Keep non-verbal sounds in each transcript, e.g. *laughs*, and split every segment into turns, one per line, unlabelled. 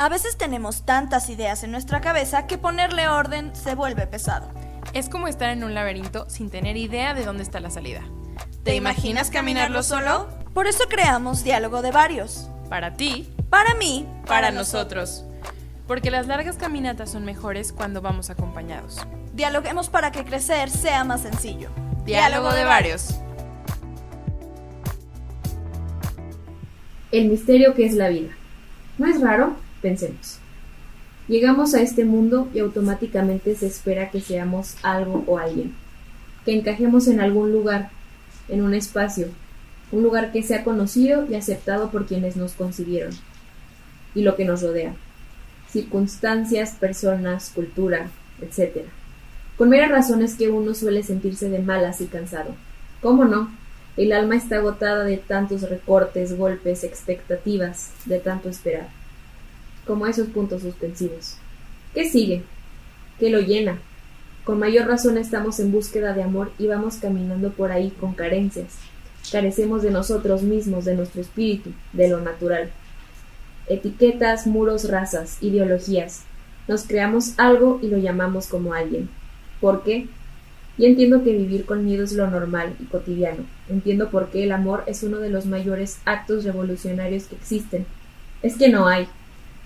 A veces tenemos tantas ideas en nuestra cabeza que ponerle orden se vuelve pesado.
Es como estar en un laberinto sin tener idea de dónde está la salida.
¿Te imaginas caminarlo solo? Por eso creamos Diálogo de Varios.
Para ti,
Para mí,
para nosotros. Porque las largas caminatas son mejores cuando vamos acompañados.
dialoguemos para que crecer sea más sencillo.
Diálogo de varios.
El misterio que es la vida. ¿No es raro? Pensemos. Llegamos a este mundo y automáticamente se espera que seamos algo o alguien, que encajemos en algún lugar, en un espacio, un lugar que sea conocido y aceptado por quienes nos concibieron y lo que nos rodea, circunstancias, personas, cultura, etc. Con meras razones que uno suele sentirse de malas y cansado. ¿Cómo no? El alma está agotada de tantos recortes, golpes, expectativas, de tanto esperar. Como esos puntos suspensivos. ¿Qué sigue? ¿Qué lo llena? Con mayor razón estamos en búsqueda de amor y vamos caminando por ahí con carencias. Carecemos de nosotros mismos, de nuestro espíritu, de lo natural. Etiquetas, muros, razas, ideologías. Nos creamos algo y lo llamamos como alguien. ¿Por qué? Y entiendo que vivir con miedo es lo normal y cotidiano. Entiendo por qué el amor es uno de los mayores actos revolucionarios que existen. Es que no hay.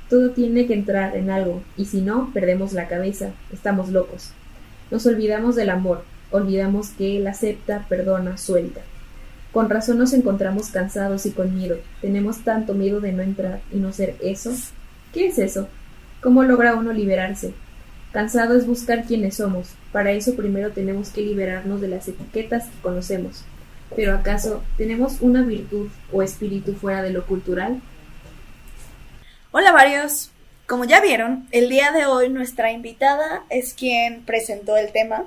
Todo tiene que entrar en algo, y si no, perdemos la cabeza, estamos locos. Nos olvidamos del amor, olvidamos que él acepta, perdona, suelta. Con razón nos encontramos cansados y con miedo. Tenemos tanto miedo de no entrar y no ser eso. ¿Qué es eso? ¿Cómo logra uno liberarse? Cansado es buscar quiénes somos. Para eso primero tenemos que liberarnos de las etiquetas que conocemos. Pero ¿acaso tenemos una virtud o espíritu fuera de lo cultural?
Hola varios. Como ya vieron, el día de hoy nuestra invitada es quien presentó el tema.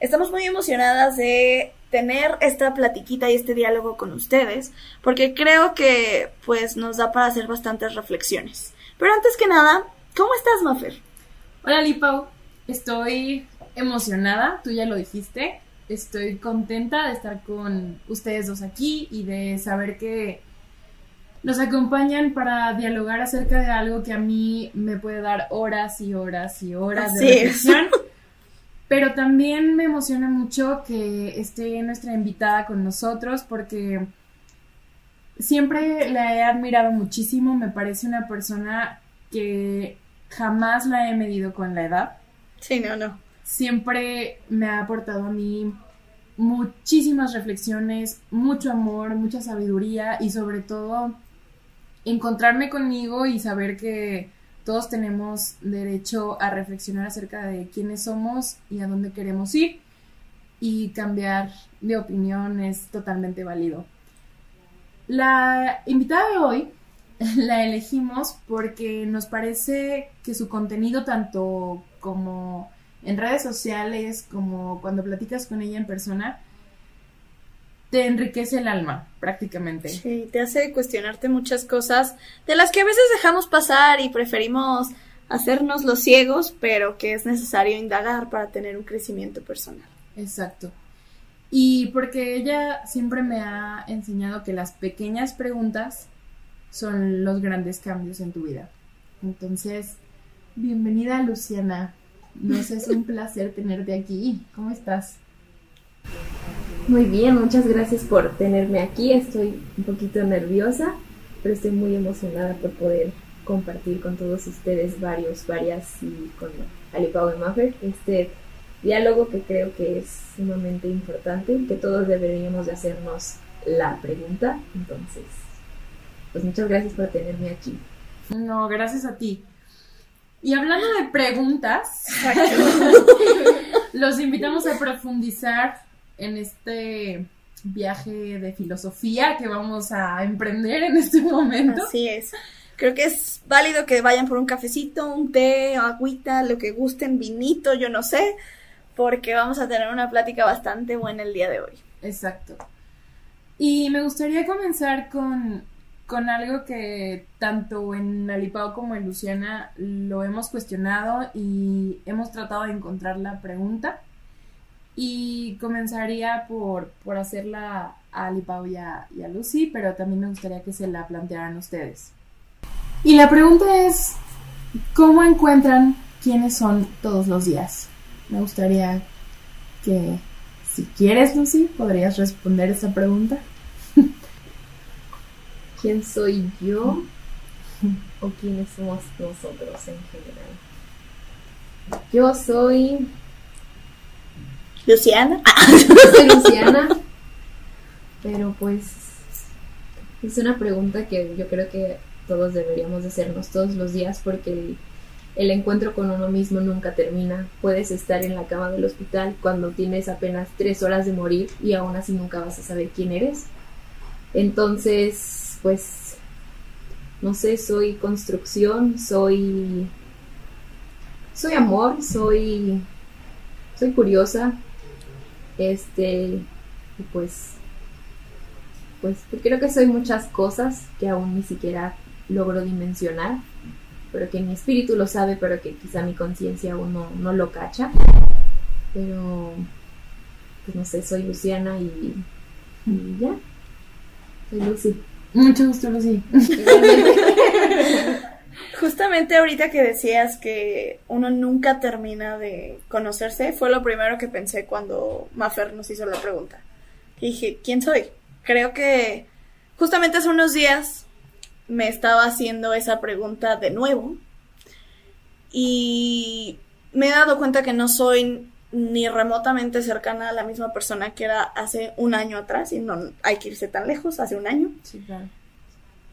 Estamos muy emocionadas de tener esta platiquita y este diálogo con ustedes, porque creo que pues nos da para hacer bastantes reflexiones. Pero antes que nada, ¿cómo estás, Mafer?
Hola Lipau, estoy emocionada, tú ya lo dijiste. Estoy contenta de estar con ustedes dos aquí y de saber que nos acompañan para dialogar acerca de algo que a mí me puede dar horas y horas y horas
Así
de
es.
reflexión. Pero también me emociona mucho que esté nuestra invitada con nosotros porque siempre la he admirado muchísimo. Me parece una persona que jamás la he medido con la edad.
Sí, no, no.
Siempre me ha aportado a mí muchísimas reflexiones, mucho amor, mucha sabiduría y sobre todo encontrarme conmigo y saber que todos tenemos derecho a reflexionar acerca de quiénes somos y a dónde queremos ir y cambiar de opinión es totalmente válido. La invitada de hoy *laughs* la elegimos porque nos parece que su contenido tanto como en redes sociales como cuando platicas con ella en persona te enriquece el alma prácticamente.
Sí, te hace cuestionarte muchas cosas de las que a veces dejamos pasar y preferimos hacernos los ciegos, pero que es necesario indagar para tener un crecimiento personal.
Exacto. Y porque ella siempre me ha enseñado que las pequeñas preguntas son los grandes cambios en tu vida. Entonces, bienvenida Luciana. Nos es un placer tenerte aquí. ¿Cómo estás?
Muy bien, muchas gracias por tenerme aquí. Estoy un poquito nerviosa, pero estoy muy emocionada por poder compartir con todos ustedes varios, varias y con Alipau y Maffer este diálogo que creo que es sumamente importante, que todos deberíamos de hacernos la pregunta. Entonces, pues muchas gracias por tenerme aquí.
No, gracias a ti. Y hablando de preguntas, *laughs* los invitamos a profundizar en este viaje de filosofía que vamos a emprender en este momento.
Así es. Creo que es válido que vayan por un cafecito, un té, agüita, lo que gusten, vinito, yo no sé, porque vamos a tener una plática bastante buena el día de hoy.
Exacto. Y me gustaría comenzar con, con algo que tanto en Alipao como en Luciana lo hemos cuestionado y hemos tratado de encontrar la pregunta. Y comenzaría por, por hacerla a Alipao y a, y a Lucy, pero también me gustaría que se la plantearan ustedes. Y la pregunta es, ¿Cómo encuentran quiénes son todos los días? Me gustaría que, si quieres, Lucy, podrías responder esa pregunta. *laughs*
¿Quién soy yo? ¿O quiénes somos nosotros en general? Yo soy
Luciana. *laughs*
Soy Luciana. Pero pues es una pregunta que yo creo que todos deberíamos de hacernos todos los días porque el, el encuentro con uno mismo nunca termina. Puedes estar en la cama del hospital cuando tienes apenas tres horas de morir y aún así nunca vas a saber quién eres. Entonces, pues, no sé, soy construcción, soy... Soy amor, soy... Soy curiosa. Este... Pues... Pues creo que soy muchas cosas que aún ni siquiera logro dimensionar, pero que mi espíritu lo sabe, pero que quizá mi conciencia aún no, no lo cacha. Pero, pues no sé, soy Luciana y, y ya. Soy Lucy.
Mucho gusto, Lucy. *laughs*
Justamente ahorita que decías que uno nunca termina de conocerse, fue lo primero que pensé cuando Mafer nos hizo la pregunta. Y dije, ¿quién soy? Creo que justamente hace unos días me estaba haciendo esa pregunta de nuevo y me he dado cuenta que no soy ni remotamente cercana a la misma persona que era hace un año atrás y no hay que irse tan lejos, hace un año.
Sí, claro.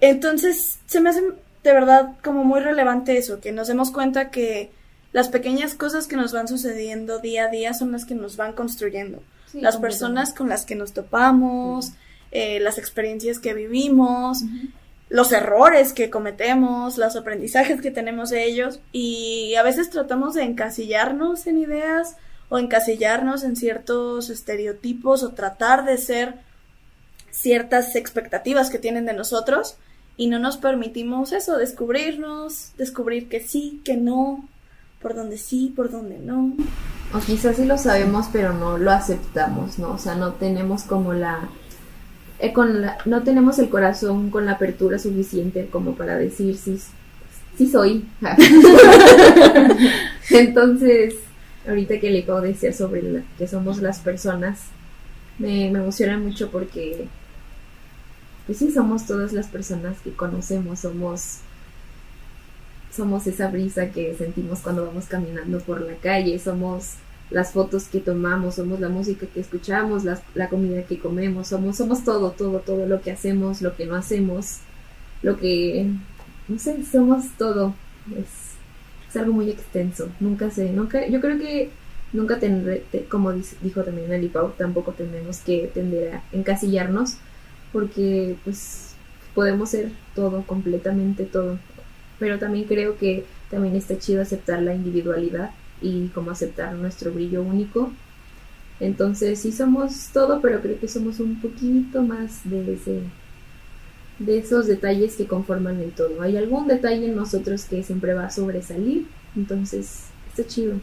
Entonces, se me hace de verdad como muy relevante eso, que nos demos cuenta que las pequeñas cosas que nos van sucediendo día a día son las que nos van construyendo.
Sí,
las personas con las que nos topamos, eh, las experiencias que vivimos, los errores que cometemos, los aprendizajes que tenemos de ellos y a veces tratamos de encasillarnos en ideas o encasillarnos en ciertos estereotipos o tratar de ser ciertas expectativas que tienen de nosotros y no nos permitimos eso, descubrirnos, descubrir que sí, que no, por donde sí, por donde no.
O quizás sí lo sabemos, pero no lo aceptamos, ¿no? O sea, no tenemos como la... eh, con la- no tenemos el corazón con la apertura suficiente como para decir sí, sí soy. *laughs* Entonces, ahorita que le acabo de decir sobre la- que somos las personas, me, me emociona mucho porque, pues sí, somos todas las personas que conocemos, somos somos esa brisa que sentimos cuando vamos caminando por la calle, somos las fotos que tomamos, somos la música que escuchamos, las- la comida que comemos, somos, somos todo, todo, todo lo que hacemos, lo que no hacemos, lo que, no sé, somos todo. Es, es algo muy extenso. Nunca sé, nunca, yo creo que nunca tendré, te- como dice- dijo también Ali Pau, tampoco tenemos que tender a encasillarnos, porque pues podemos ser todo, completamente todo pero también creo que también está chido aceptar la individualidad y como aceptar nuestro brillo único. Entonces sí somos todo, pero creo que somos un poquito más de ese de esos detalles que conforman el todo. Hay algún detalle en nosotros que siempre va a sobresalir, entonces está chido.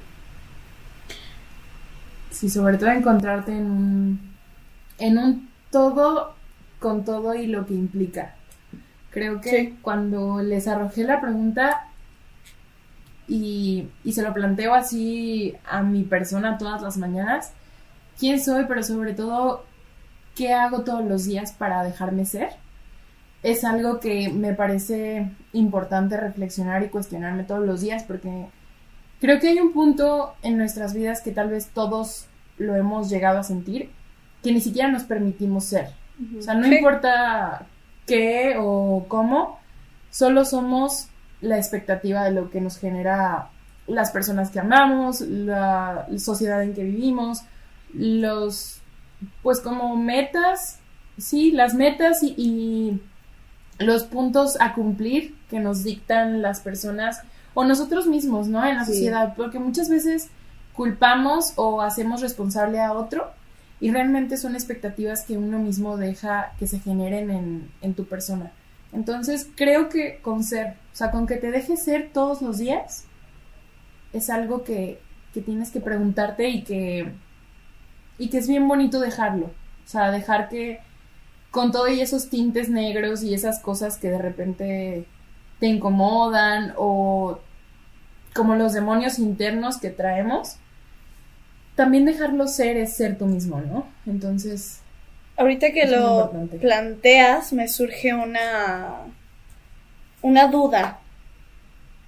Sí, sobre todo encontrarte en un, en un todo con todo y lo que implica. Creo que
Sí.
cuando les arrojé la pregunta y, y se lo planteo así a mi persona todas las mañanas, quién soy, pero sobre todo qué hago todos los días para dejarme ser, es algo que me parece importante reflexionar y cuestionarme todos los días porque creo que hay un punto en nuestras vidas que tal vez todos lo hemos llegado a sentir, que ni siquiera nos permitimos ser. O sea, no
Sí.
importa qué o cómo, solo somos la expectativa de lo que nos genera las personas que amamos, la sociedad en que vivimos, los, pues como metas, sí, las metas y, y los puntos a cumplir que nos dictan las personas o nosotros mismos, ¿no? En la
Sí.
sociedad, porque muchas veces culpamos o hacemos responsable a otro y realmente son expectativas que uno mismo deja que se generen en, en tu persona. Entonces creo que con ser, o sea, con que te dejes ser todos los días, es algo que, que tienes que preguntarte y que, y que es bien bonito dejarlo. O sea, dejar que con todo y esos tintes negros y esas cosas que de repente te incomodan o como los demonios internos que traemos, también dejarlo ser es ser tú mismo, ¿no? Entonces...
Ahorita que lo planteas, me surge una, una duda.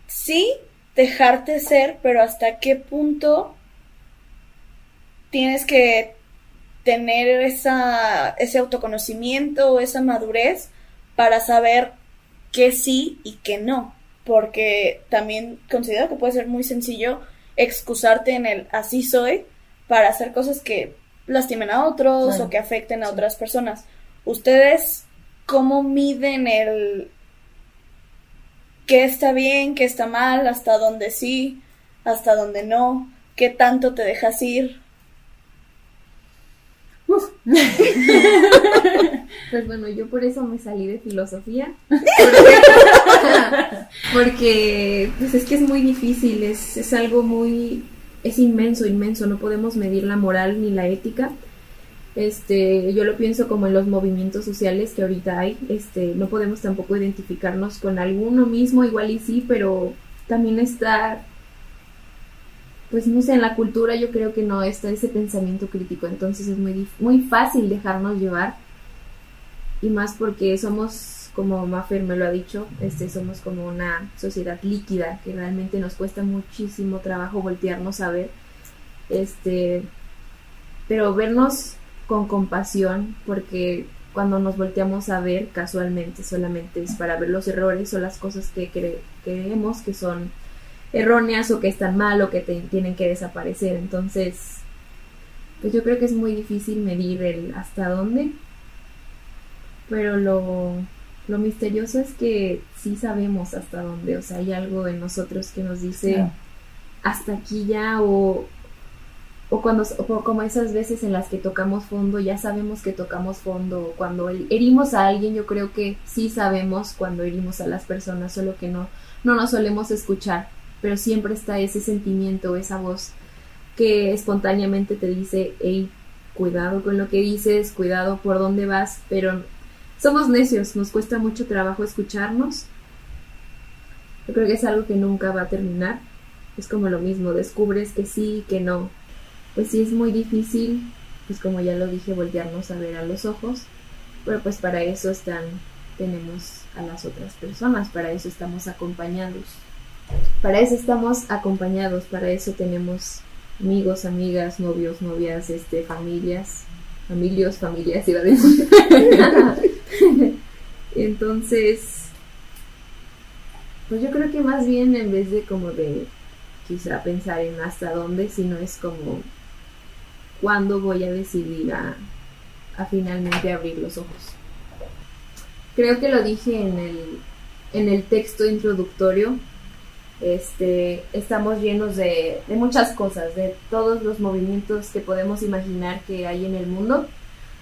Sí, dejarte ser, pero hasta qué punto tienes que tener esa, ese autoconocimiento o esa madurez para saber qué sí y qué no. Porque también considero que puede ser muy sencillo excusarte en el así soy para hacer cosas que lastimen a otros o que afecten a otras personas. ¿Ustedes cómo miden el qué está bien, qué está mal, hasta dónde sí, hasta dónde no, qué tanto te dejas ir? *laughs*
pues bueno, yo por eso me salí de filosofía. *laughs* Porque, pues es que es muy difícil, es, es algo muy, es inmenso, inmenso, no podemos medir la moral ni la ética. Este, yo lo pienso como en los movimientos sociales que ahorita hay, este, no podemos tampoco identificarnos con alguno mismo, igual y sí, pero también está pues no sé, en la cultura yo creo que no está ese pensamiento crítico, entonces es muy, muy fácil dejarnos llevar y más porque somos, como Maffer me lo ha dicho, este, somos como una sociedad líquida que realmente nos cuesta muchísimo trabajo voltearnos a ver, este, pero vernos con compasión porque cuando nos volteamos a ver casualmente solamente es para ver los errores o las cosas que creemos que son erróneas o que están mal o que tienen que desaparecer. Entonces, pues yo creo que es muy difícil medir el hasta dónde. Pero lo, lo misterioso es que sí sabemos hasta dónde. O sea, hay algo en nosotros que nos dice hasta aquí ya o, o cuando o como esas veces en las que tocamos fondo, ya sabemos que tocamos fondo. Cuando herimos a alguien, yo creo que sí sabemos cuando herimos a las personas, solo que no, no nos solemos escuchar pero siempre está ese sentimiento, esa voz que espontáneamente te dice, hey, cuidado con lo que dices, cuidado por dónde vas, pero somos necios, nos cuesta mucho trabajo escucharnos. Yo creo que es algo que nunca va a terminar. Es como lo mismo, descubres que sí, que no. Pues sí es muy difícil, pues como ya lo dije, voltearnos a ver a los ojos, pero pues para eso están, tenemos a las otras personas, para eso estamos acompañados. Para eso estamos acompañados, para eso tenemos amigos, amigas, novios, novias, este, familias, familios, familias, iba a decir. *laughs* Entonces, pues yo creo que más bien en vez de como de quizá pensar en hasta dónde, sino es como cuándo voy a decidir a, a finalmente abrir los ojos. Creo que lo dije en el, en el texto introductorio, este, estamos llenos de, muchas cosas, de todos los movimientos que podemos imaginar que hay en el mundo,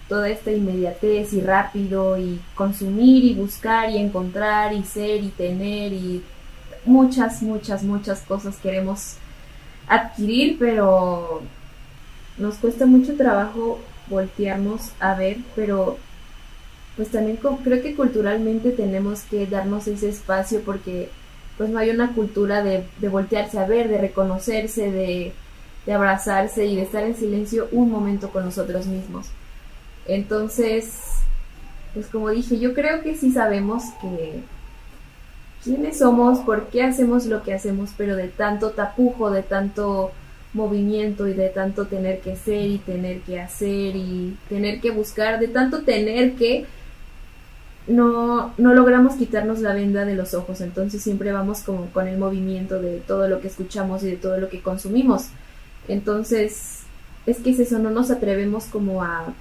toda esta inmediatez y rápido y consumir y buscar y encontrar y ser y tener y muchas, muchas, muchas cosas queremos adquirir, pero nos cuesta mucho trabajo voltearnos a ver, pero pues también creo que culturalmente tenemos que darnos ese espacio porque pues no hay una cultura de, voltearse a ver, de reconocerse, de, de abrazarse y de estar en silencio un momento con nosotros mismos. Entonces, pues como dije, yo creo que sí sabemos que quiénes somos, por qué hacemos lo que hacemos, pero de tanto tapujo, de tanto movimiento y de tanto tener que ser y tener que hacer y tener que buscar, de tanto tener que, no, no logramos quitarnos la venda de los ojos, entonces siempre vamos como con el movimiento de todo lo que escuchamos y de todo lo que consumimos. Entonces, es que es eso, no nos atrevemos como a,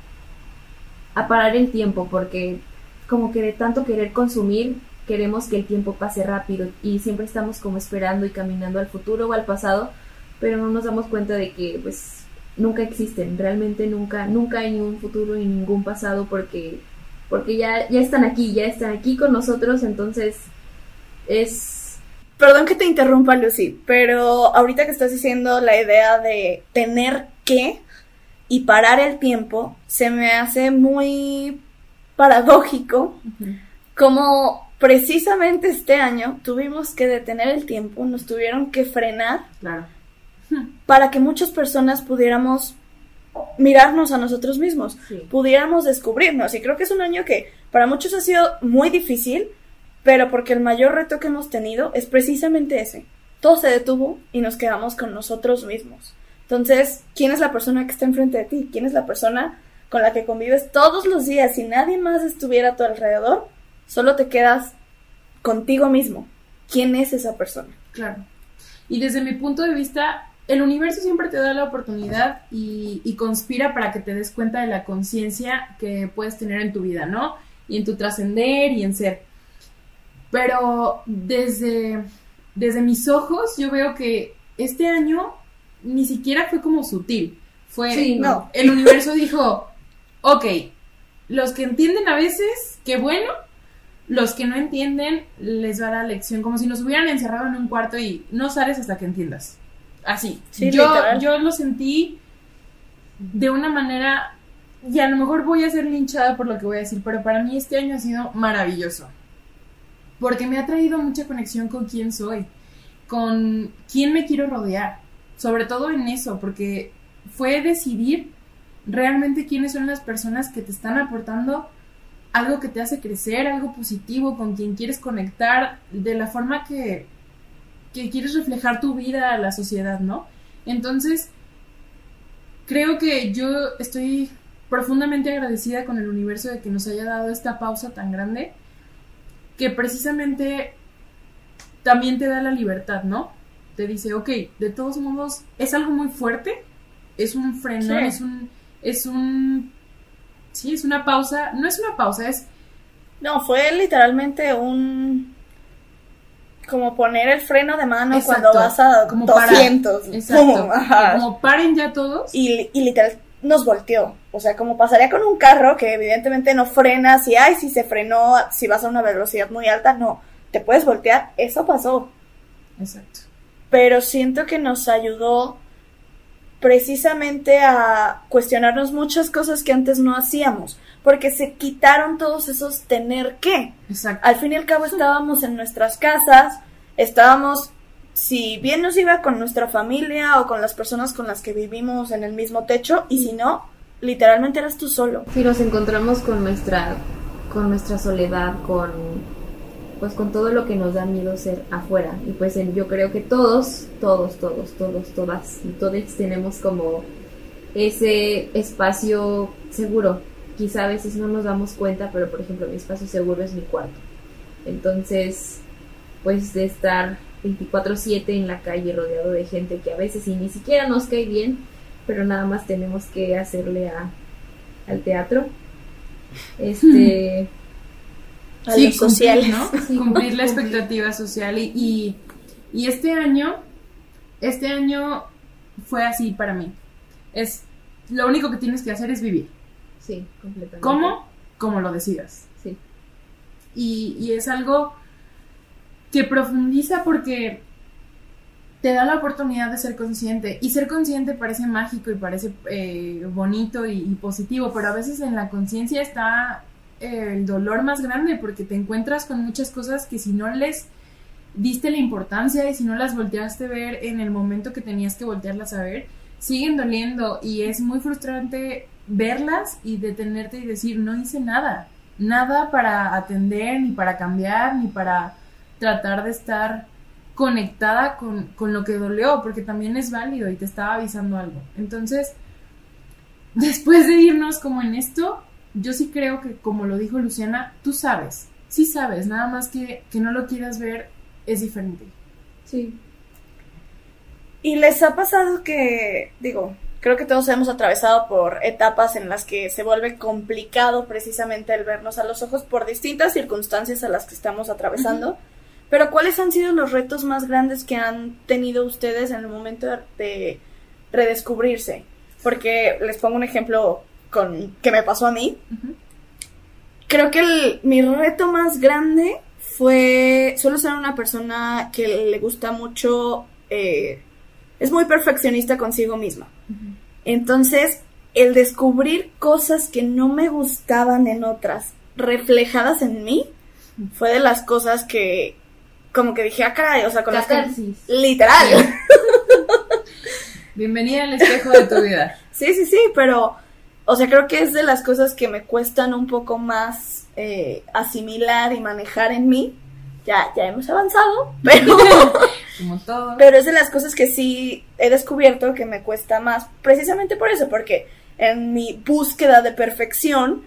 a parar el tiempo, porque como que de tanto querer consumir, queremos que el tiempo pase rápido y siempre estamos como esperando y caminando al futuro o al pasado, pero no nos damos cuenta de que pues nunca existen, realmente nunca, nunca hay ni un futuro ni ningún pasado porque porque ya, ya están aquí, ya están aquí con nosotros, entonces es...
Perdón que te interrumpa, Lucy, pero ahorita que estás diciendo la idea de tener que y parar el tiempo, se me hace muy paradójico como precisamente este año tuvimos que detener el tiempo, nos tuvieron que frenar
Claro.
para que muchas personas pudiéramos mirarnos a nosotros mismos,
Sí.
pudiéramos descubrirnos. Y creo que es un año que para muchos ha sido muy difícil, pero porque el mayor reto que hemos tenido es precisamente ese. Todo se detuvo y nos quedamos con nosotros mismos. Entonces, ¿quién es la persona que está enfrente de ti? ¿Quién es la persona con la que convives todos los días? Si nadie más estuviera a tu alrededor, solo te quedas contigo mismo. ¿Quién es esa persona?
Claro. Y desde mi punto de vista, el universo siempre te da la oportunidad y, y conspira para que te des cuenta de la conciencia que puedes tener en tu vida, ¿no? Y en tu trascender y en ser. Pero desde, desde mis ojos yo veo que este año ni siquiera fue como sutil. Fue,
Sí,
no.
el universo dijo, ok, los que entienden a veces, qué bueno, los que no entienden les va a dar lección, como si nos hubieran encerrado en un cuarto y no sales hasta que entiendas. Así.
Sí,
yo,
literal.
yo lo sentí de una manera, y a lo mejor voy a ser linchada por lo que voy a decir, pero para mí este año ha sido maravilloso. Porque me ha traído mucha conexión con quién soy, con quién me quiero rodear, sobre todo en eso, porque fue decidir realmente quiénes son las personas que te están aportando algo que te hace crecer, algo positivo, con quien quieres conectar, de la forma que, que quieres reflejar tu vida a la sociedad, ¿no? Entonces, creo que yo estoy profundamente agradecida con el universo de que nos haya dado esta pausa tan grande, que precisamente también te da la libertad, ¿no? Te dice, ok, de todos modos, es algo muy fuerte, es un freno,
Sí.
es un, es un, sí, es una pausa, no es una pausa, es,
No, fue literalmente un... Como poner el freno de mano
Exacto,
cuando vas a
como para-
200.
exacto, *laughs* como paren ya todos,
Y, y literal nos volteó. O sea, como pasaría con un carro que evidentemente no frenas y, ay, si se frenó, si vas a una velocidad muy alta, no. Te puedes voltear. Eso pasó.
exacto,
Pero siento que nos ayudó precisamente a cuestionarnos muchas cosas que antes no hacíamos. Porque se quitaron todos esos tener que.
exacto,
Al fin y al cabo estábamos en nuestras casas, estábamos, si bien nos iba con nuestra familia o con las personas con las que vivimos en el mismo techo, y si no, literalmente eras tú solo.
Si nos encontramos con nuestra, con nuestra soledad, con pues con todo lo que nos da miedo ser afuera. Y pues yo creo que todos, todos, todos, todos, todas y todos tenemos como ese espacio seguro. Quizá a veces no nos damos cuenta, pero por ejemplo mi espacio seguro es mi cuarto. Entonces, pues de estar 24/7 en la calle rodeado de gente que a veces y ni siquiera nos cae bien, pero nada más tenemos que hacerle a, al teatro. *laughs* Este,
A
sí,
los sociales.
cumplir, ¿no? *laughs*
Sí,
cumplir la expectativa social y, y, y este año, este año fue así para mí. Es lo único que tienes que hacer es vivir.
Sí, completamente.
¿Cómo? Como lo decidas.
Sí.
Y, y es algo que profundiza porque te da la oportunidad de ser consciente. Y ser consciente parece mágico y parece eh, bonito y, y positivo, pero a veces en la conciencia está eh, el dolor más grande porque te encuentras con muchas cosas que si no les diste la importancia y si no las volteaste a ver en el momento que tenías que voltearlas a ver, siguen doliendo y es muy frustrante verlas y detenerte y decir, no hice nada, nada para atender, ni para cambiar, ni para tratar de estar conectada con, con lo que dolió, porque también es válido y te estaba avisando algo. Entonces, después de irnos como en esto, yo sí creo que, como lo dijo Luciana, tú sabes, sí sabes, nada más que, que no lo quieras ver es diferente.
Sí.
¿Y les ha pasado que, digo, creo que todos hemos atravesado por etapas en las que se vuelve complicado precisamente el vernos a los ojos por distintas circunstancias a las que estamos atravesando? Pero ¿cuáles han sido los retos más grandes que han tenido ustedes en el momento de, de redescubrirse? Porque les pongo un ejemplo con que me pasó a mí.
Ujú.
Creo que el- mi reto más grande fue, suelo ser una persona que le gusta mucho, eh, es muy perfeccionista consigo misma. Entonces, el descubrir cosas que no me gustaban en otras, reflejadas en mí, fue de las cosas que como que dije, ah, caray, o sea, con las que...
Catarsis.
Literal. *laughs*
Bienvenida al espejo de tu vida.
Sí, sí, sí, pero, o sea, creo que es de las cosas que me cuestan un poco más eh, asimilar y manejar en mí. Ya, ya hemos avanzado, *laughs* pero,
Como todo.
pero es de las cosas que sí he descubierto que me cuesta más, precisamente por eso, porque en mi búsqueda de perfección,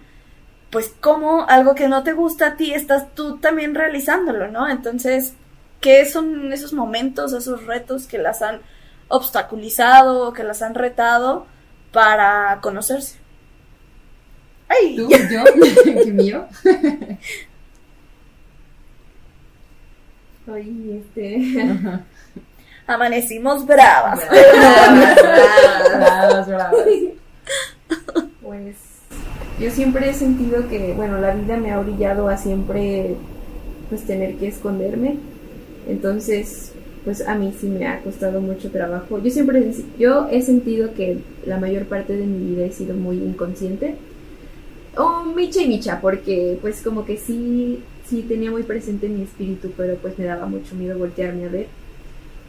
pues como algo que no te gusta a ti, estás tú también realizándolo, ¿no? Entonces, ¿qué son esos momentos, esos retos que las han obstaculizado, que las han retado para conocerse? ¡Ay!
¿Tú? ¿Yo? *laughs* ¿Qué mío? *laughs*
Oye, este.
Amanecimos bravas.
Bravas, bravas.
Pues yo siempre he sentido que, bueno, la vida me ha orillado a siempre pues tener que esconderme. Entonces, pues a mí sí me ha costado mucho trabajo. Yo siempre yo he sentido que la mayor parte de mi vida he sido muy inconsciente. O micha y micha, porque pues como que sí sí tenía muy presente mi espíritu, pero pues me daba mucho miedo voltearme a ver.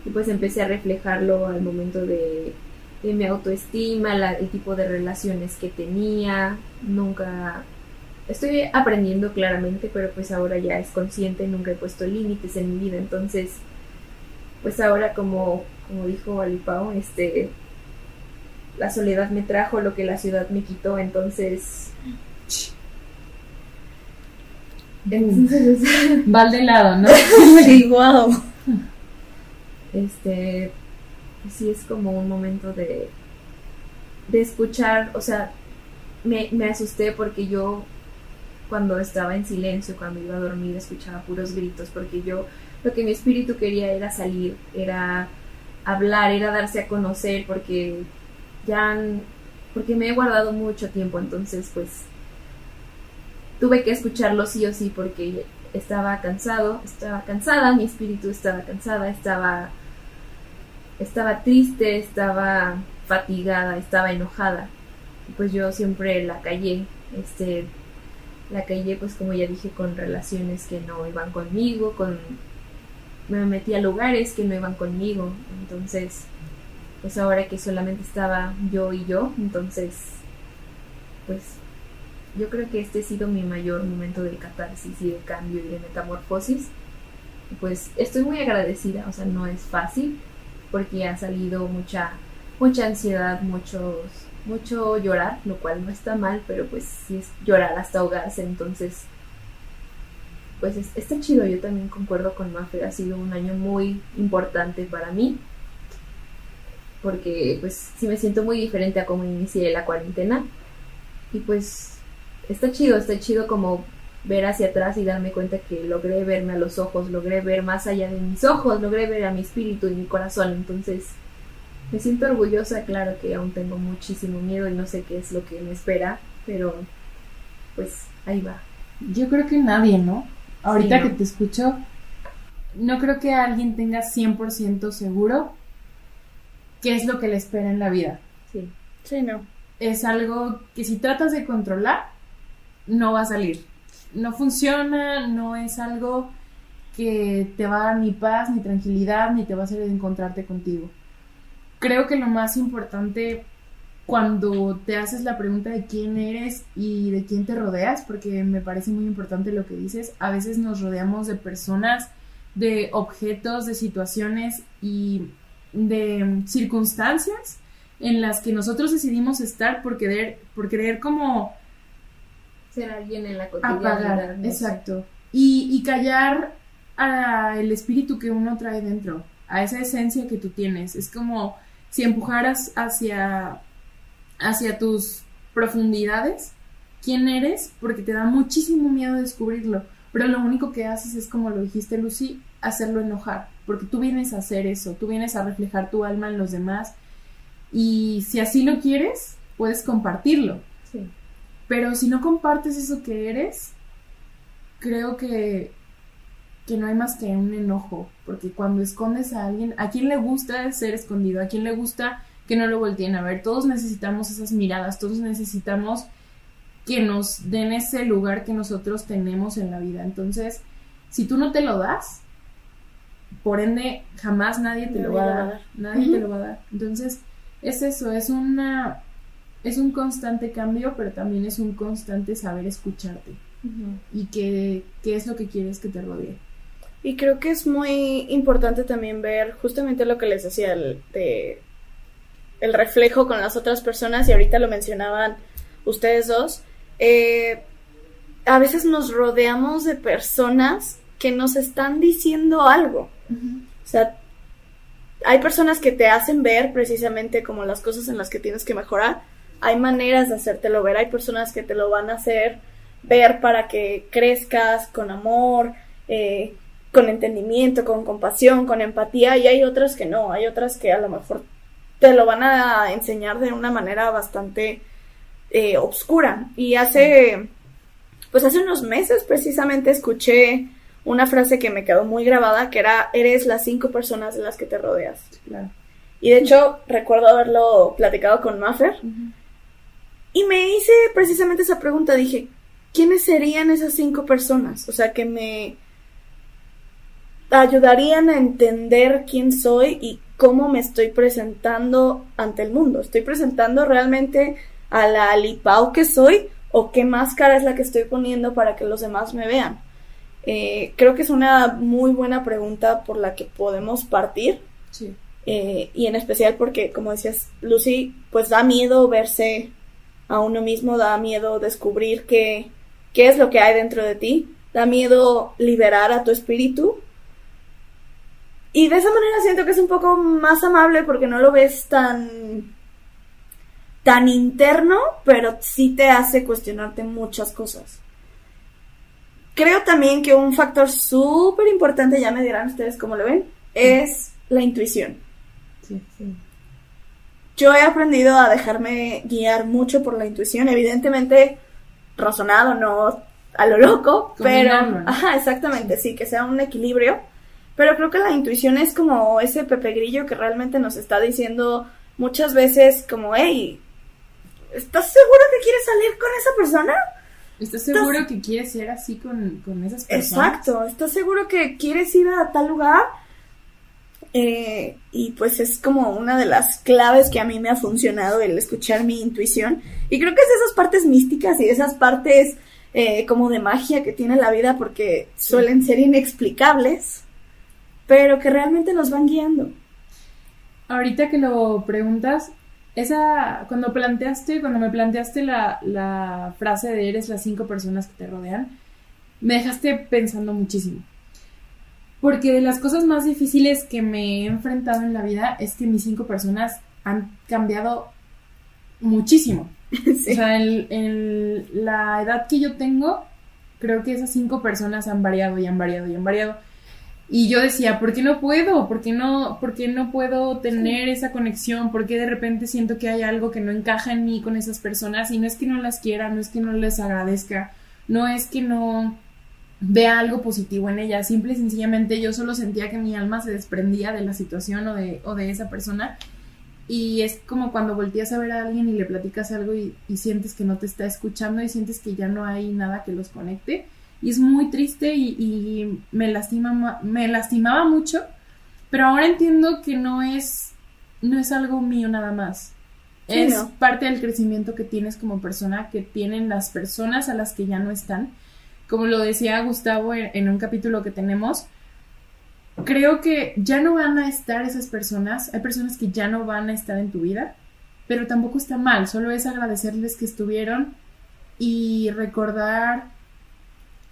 Y pues empecé a reflejarlo al momento de, de mi autoestima, la- el tipo de relaciones que tenía. Nunca estoy aprendiendo claramente, pero pues ahora ya es consciente, nunca he puesto límites en mi vida, entonces pues ahora como, como dijo Alipao, este la soledad me trajo lo que la ciudad me quitó, entonces *laughs* entonces
Va de lado, ¿no? *laughs*
Sí, wow.
Este sí es como un momento de de escuchar, o sea, me, me asusté porque yo cuando estaba en silencio, cuando iba a dormir, escuchaba puros gritos, porque yo lo que mi espíritu quería era salir, era hablar, era darse a conocer, porque ya, porque me he guardado mucho tiempo, entonces pues tuve que escucharlo sí o sí, porque estaba cansado, estaba cansada, mi espíritu estaba cansada, estaba, estaba triste, estaba fatigada, estaba enojada. Pues yo siempre la callé, este, la callé pues como ya dije con relaciones que no iban conmigo, con me metí a lugares que no iban conmigo, entonces pues ahora que solamente estaba yo y yo, entonces pues yo creo que este ha sido mi mayor momento de catarsis y de cambio y de metamorfosis. Pues estoy muy agradecida, o sea, no es fácil porque ha salido mucha mucha ansiedad, muchos mucho llorar, lo cual no está mal, pero pues sí es llorar hasta ahogarse, entonces pues es- está chido, yo también concuerdo con Mafe, ha sido un año muy importante para mí, porque pues sí me siento muy diferente a cómo inicié la cuarentena, y pues está chido, está chido como ver hacia atrás y darme cuenta que logré verme a los ojos, logré ver más allá de mis ojos, logré ver a mi espíritu y mi corazón, entonces me siento orgullosa, claro que aún tengo muchísimo miedo y no sé qué es lo que me espera, pero pues ahí va.
Yo creo que nadie, ¿no? Ahorita
Sí, ¿no?
que te escucho, no creo que alguien tenga 100% seguro qué es lo que le espera en la vida.
Sí,
Sí, no.
Es algo que si tratas de controlar, no va a salir. No funciona, no es algo que te va a dar ni paz, ni tranquilidad, ni te va a hacer encontrarte contigo. Creo que lo más importante cuando te haces la pregunta de quién eres y de quién te rodeas, porque me parece muy importante lo que dices, a veces nos rodeamos de personas, de objetos, de situaciones y de circunstancias en las que nosotros decidimos estar por querer, por querer como
ser alguien en la cotidianidad. no
exacto, y, y callar a el espíritu que uno trae dentro, a esa esencia que tú tienes. Es como si empujaras hacia, hacia tus profundidades quién eres, porque te da muchísimo miedo descubrirlo, pero lo único que haces es, como lo dijiste Lucy, hacerlo enojar, porque tú vienes a hacer eso, tú vienes a reflejar tu alma en los demás, y si así lo quieres, puedes compartirlo. Pero si no compartes eso que eres, creo que, que no hay más que un enojo, porque cuando escondes a alguien, ¿a quién le gusta ser escondido? ¿A quién le gusta que no lo volteen a ver? Todos necesitamos esas miradas, todos necesitamos que nos den ese lugar que nosotros tenemos en la vida. Entonces, si tú no te lo das, por ende, jamás nadie te lo va a dar. Nadie te lo va a dar. Entonces, es eso, es una es un constante cambio, pero también es un constante saber escucharte y qué, qué es lo que quieres que te rodee.
Y creo que es muy importante también ver justamente lo que les decía, el, de, el reflejo con las otras personas, y ahorita lo mencionaban ustedes dos. Eh, a veces nos rodeamos de personas que nos están diciendo algo. O sea, hay personas que te hacen ver precisamente como las cosas en las que tienes que mejorar. Hay maneras de hacértelo ver. Hay personas que te lo van a hacer ver para que crezcas con amor, eh, con entendimiento, con compasión, con empatía. Y hay otras que no. Hay otras que a lo mejor te lo van a enseñar de una manera bastante eh, obscura. Y hace, pues hace unos meses precisamente escuché una frase que me quedó muy grabada, que era, eres las cinco personas de las que te rodeas. Y de hecho, recuerdo haberlo platicado con Maffer. Y me hice precisamente esa pregunta, dije, ¿quiénes serían esas cinco personas? O sea, que me ayudarían a entender quién soy y cómo me estoy presentando ante el mundo. ¿Estoy presentando realmente a la Alipao que soy o qué máscara es la que estoy poniendo para que los demás me vean? Eh, creo que es una muy buena pregunta por la que podemos partir. Eh, y en especial porque, como decías, Lucy, pues da miedo verse a uno mismo, da miedo descubrir qué, qué es lo que hay dentro de ti, da miedo liberar a tu espíritu. Y de esa manera siento que es un poco más amable porque no lo ves tan tan interno, pero sí te hace cuestionarte muchas cosas. Creo también que un factor súper importante, ya me dirán ustedes cómo lo ven, es la intuición. Yo he aprendido a dejarme guiar mucho por la intuición, evidentemente razonado, no a lo loco, pero... Ajá, exactamente, sí, que sea un equilibrio. Pero creo que la intuición es como ese Pepe Grillo que realmente nos está diciendo muchas veces como, hey, ¿estás seguro que quieres salir con esa persona?
¿Estás seguro que quieres ser así con, esas personas?
Exacto, ¿estás seguro que quieres ir a tal lugar? Eh, y pues es como una de las claves que a mí me ha funcionado el escuchar mi intuición. Y creo que es esas partes místicas y esas partes eh, como de magia que tiene la vida porque suelen ser inexplicables, pero que realmente nos van guiando.
Ahorita que lo preguntas, esa, cuando planteaste, cuando me planteaste la, la frase de eres las cinco personas que te rodean, me dejaste pensando muchísimo. Porque de las cosas más difíciles que me he enfrentado en la vida es que mis cinco personas han cambiado muchísimo. *laughs* O sea, en la edad que yo tengo, creo que esas cinco personas han variado y han variado y han variado. Y yo decía, ¿por qué no puedo? ¿Por qué no, por qué no puedo tener esa conexión? ¿Por qué de repente siento que hay algo que no encaja en mí con esas personas? Y no es que no las quiera, no es que no les agradezca, no es que no vea algo positivo en ellas, simple y sencillamente yo solo sentía que mi alma se desprendía de la situación o de, o de esa persona. Y es como cuando volteas a ver a alguien y le platicas algo y, y sientes que no te está escuchando y sientes que ya no hay nada que los conecte y es muy triste y, me, lastima, me lastimaba mucho, pero ahora entiendo que no es, no es algo mío nada más. es parte del crecimiento que tienes como persona, que tienen las personas a las que ya no están. Como lo decía Gustavo en, un capítulo que tenemos, creo que ya no van a estar esas personas, hay personas que ya no van a estar en tu vida, pero tampoco está mal, solo es agradecerles que estuvieron y recordar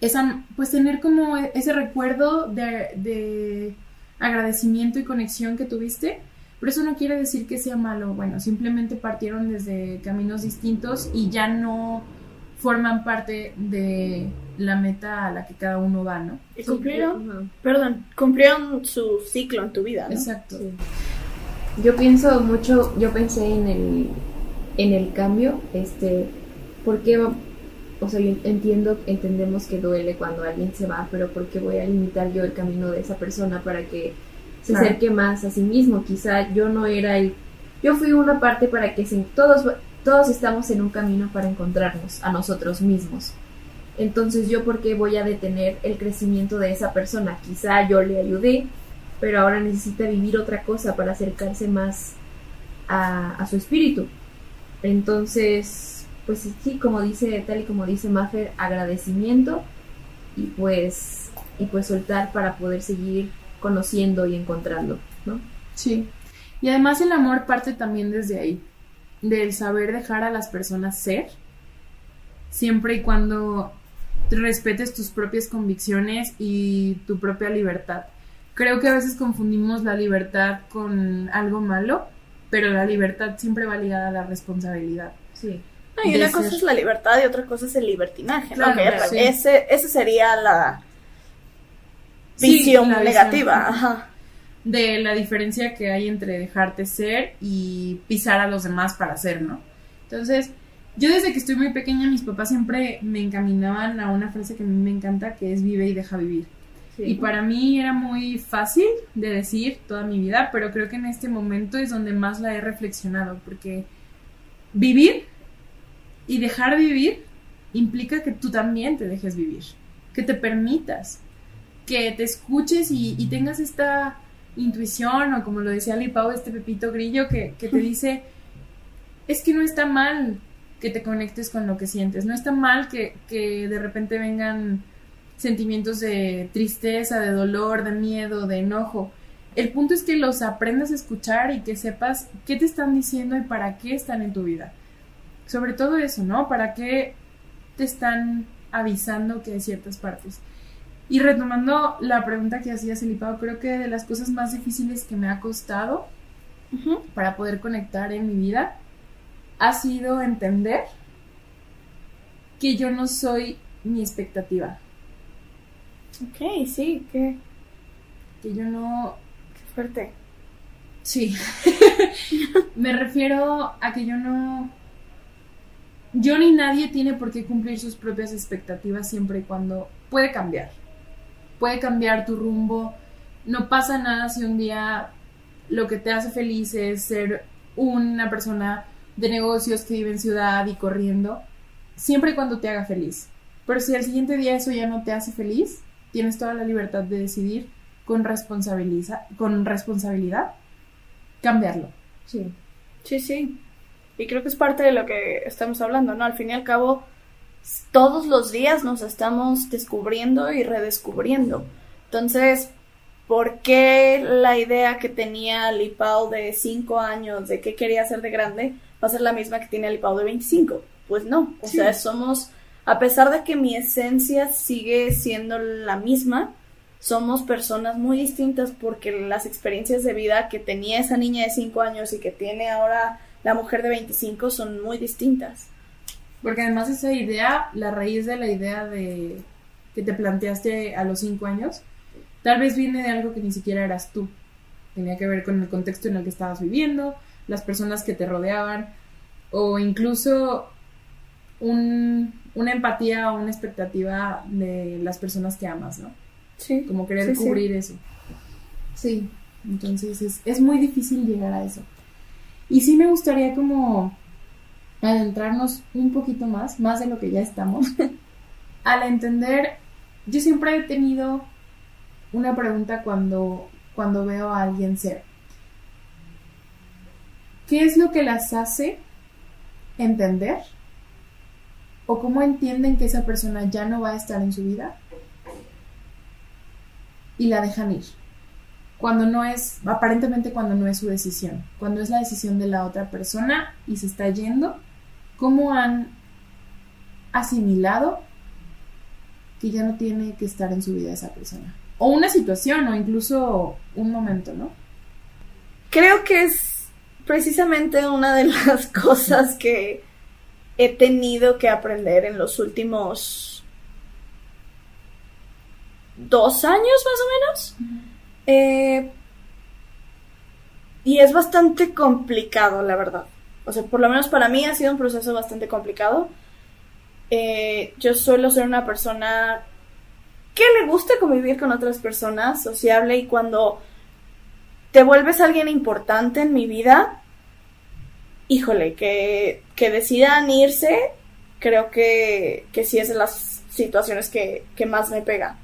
esa, pues tener como ese recuerdo de, agradecimiento y conexión que tuviste, pero eso no quiere decir que sea malo, bueno, simplemente partieron desde caminos distintos y ya no forman parte de la meta a la que cada uno va, ¿no?
Y cumplieron, perdón, cumplieron su ciclo en tu vida, ¿no?
Exacto.
Yo pienso mucho, yo pensé en el, en el cambio, este, porque o sea, entiendo, entendemos que duele cuando alguien se va, pero ¿por qué voy a limitar yo el camino de esa persona para que se acerque más a sí mismo? Quizá yo no era el... Yo fui una parte para que todos, todos estamos en un camino para encontrarnos a nosotros mismos. Entonces yo por qué voy a detener el crecimiento de esa persona? Quizá yo le ayudé, pero ahora necesita vivir otra cosa para acercarse más a, su espíritu. Entonces, pues sí, como dice, tal y como dice Maffer, agradecimiento y pues, y pues soltar para poder seguir conociendo y encontrando, ¿no?
Sí. Y además el amor parte también desde ahí, del saber dejar a las personas ser, siempre y cuando respetes tus propias convicciones y tu propia libertad. Creo que a veces confundimos la libertad con algo malo, pero la libertad siempre va ligada a la responsabilidad.
Sí.
y una cosa es la libertad y otra cosa es el libertinaje. ese, ese sería la visión negativa.
De la diferencia que hay entre dejarte ser y pisar a los demás para ser, ¿no? Entonces, yo desde que estoy muy pequeña, mis papás siempre me encaminaban a una frase que a mí me encanta, que es vive y deja vivir. Y para mí era muy fácil de decir toda mi vida, pero creo que en este momento es donde más la he reflexionado, porque vivir y dejar vivir implica que tú también te dejes vivir, que te permitas, que te escuches y, tengas esta intuición, o como lo decía Lipao, este Pepito Grillo, que, que te *laughs* dice, es que no está mal que te conectes con lo que sientes, no está mal que, que de repente vengan sentimientos de tristeza, de dolor, de miedo, de enojo. El punto es que los aprendas a escuchar y que sepas qué te están diciendo y para qué están en tu vida. Sobre todo eso, ¿no? ¿Para qué te están avisando que hay ciertas partes? Y retomando la pregunta que hacía Celipado, creo que de las cosas más difíciles que me ha costado para poder conectar en mi vida ha sido entender que yo no soy mi expectativa.
Ok, sí, que...
Que yo no...
Qué fuerte.
Sí. *laughs* Me refiero a que yo no... Yo ni nadie tiene por qué cumplir sus propias expectativas siempre y cuando puede cambiar. Puede cambiar tu rumbo. No pasa nada si un día lo que te hace feliz es ser una persona de negocios que vive en ciudad y corriendo. Siempre y cuando te haga feliz. Pero si al siguiente día eso ya no te hace feliz, tienes toda la libertad de decidir con, con responsabilidad cambiarlo.
Sí. Sí, sí. Y creo que es parte de lo que estamos hablando, ¿no? Al fin y al cabo, todos los días nos estamos descubriendo y redescubriendo. Entonces, ¿por qué la idea que tenía Lipao de 5 años de qué quería hacer de grande va a ser la misma que tiene Lipao de 25? Pues no, o sea, somos a pesar de que mi esencia sigue siendo la misma, somos personas muy distintas porque las experiencias de vida que tenía esa niña de 5 años y que tiene ahora la mujer de 25 son muy distintas.
Porque además esa idea, la raíz de la idea de que te planteaste a los 5 años, tal vez viene de algo que ni siquiera eras tú. Tenía que ver con el contexto en el que estabas viviendo, las personas que te rodeaban, o incluso un, una empatía o una expectativa de las personas que amas, ¿no?
Sí.
Como querer cubrir eso. Sí. Entonces es, es muy difícil llegar a eso. Y sí me gustaría como adentrarnos un poquito más, más de lo que ya estamos, *laughs* al entender, yo siempre he tenido una pregunta cuando, cuando veo a alguien ser. ¿Qué es lo que las hace entender o cómo entienden que esa persona ya no va a estar en su vida y la dejan ir. Cuando no es, aparentemente cuando no es su decisión, cuando es la decisión de la otra persona y se está yendo, ¿cómo han asimilado que ya no tiene que estar en su vida esa persona? O una situación o incluso un momento, ¿no?
Creo que es precisamente una de las *laughs* cosas que he tenido que aprender en los últimos dos años más o menos. Eh, y es bastante complicado, la verdad. O sea, por lo menos para mí ha sido un proceso bastante complicado. Eh, yo suelo ser una persona que le gusta convivir con otras personas, sociable, y cuando te vuelves alguien importante en mi vida, híjole, que, que decidan irse, creo que, que sí es de las situaciones que, que más me pegan.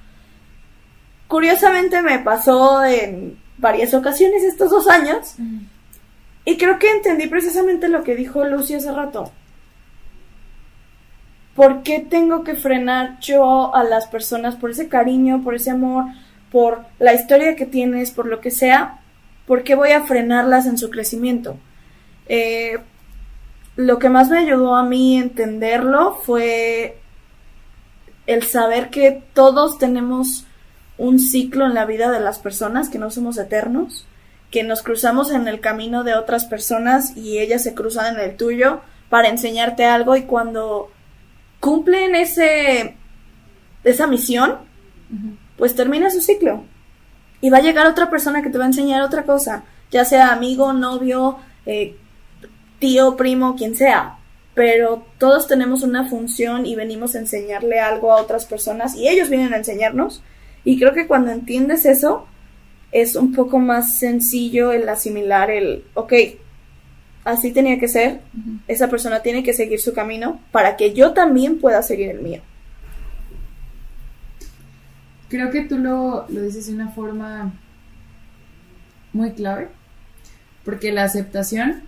Curiosamente me pasó en varias ocasiones estos dos años y creo que entendí precisamente lo que dijo Lucy hace rato. ¿Por qué tengo que frenar yo a las personas por ese cariño, por ese amor, por la historia que tienes, por lo que sea? ¿Por qué voy a frenarlas en su crecimiento? Eh, lo que más me ayudó a mí entenderlo fue el saber que todos tenemos un ciclo en la vida de las personas, que no somos eternos, que nos cruzamos en el camino de otras personas y ellas se cruzan en el tuyo para enseñarte algo y cuando cumplen ese esa misión, pues termina su ciclo. Y va a llegar otra persona que te va a enseñar otra cosa, ya sea amigo, novio, eh, tío, primo, quien sea. Pero todos tenemos una función y venimos a enseñarle algo a otras personas y ellos vienen a enseñarnos. Y creo que cuando entiendes eso, es un poco más sencillo el asimilar el, ok, así tenía que ser, esa persona tiene que seguir su camino para que yo también pueda seguir el mío.
Creo que tú lo, lo dices de una forma muy clave, porque la aceptación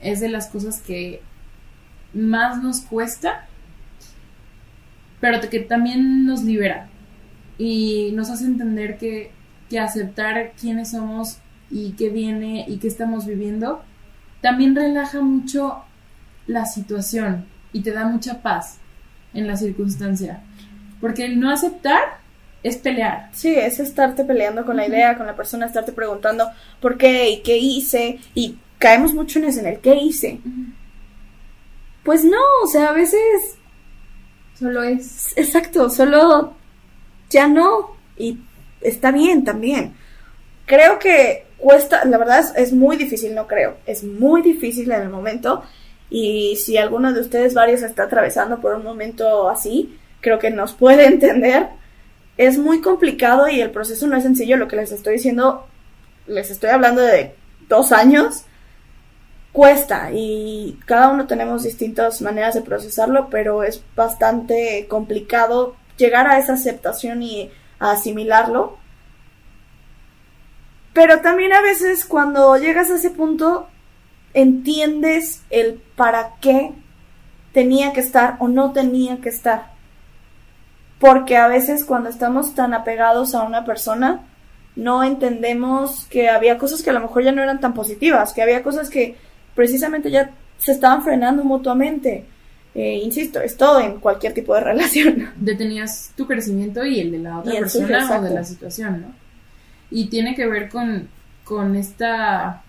es de las cosas que más nos cuesta, pero que también nos libera y nos hace entender que, que aceptar quiénes somos y qué viene y qué estamos viviendo también relaja mucho la situación y te da mucha paz en la circunstancia. Porque el no aceptar es pelear.
Sí, es estarte peleando con la idea, con la persona, estarte preguntando por qué y qué hice. Y caemos mucho en eso, en el qué hice. Pues no, o sea, a veces
solo es.
Exacto, solo ya no. Y está bien también. Creo que cuesta, la verdad es, muy difícil, no creo, es muy difícil en el momento y si alguno de ustedes varios está atravesando por un momento así, creo que nos puede *laughs* entender. Es muy complicado y el proceso no es sencillo, lo que les estoy diciendo, les estoy hablando de dos años, cuesta y cada uno tenemos distintas maneras de procesarlo, pero es bastante complicado llegar a esa aceptación y a asimilarlo pero también a veces cuando llegas a ese punto, entiendes el para qué tenía que estar o no tenía que estar. Porque a veces cuando estamos tan apegados a una persona, no entendemos que había cosas que a lo mejor ya no eran tan positivas, que había cosas que precisamente ya se estaban frenando mutuamente. Eh, insisto, es todo en cualquier tipo de *laughs* relación.
Detenías tu crecimiento y el de la otra persona o de la situación, ¿no? y tiene que ver con, con esta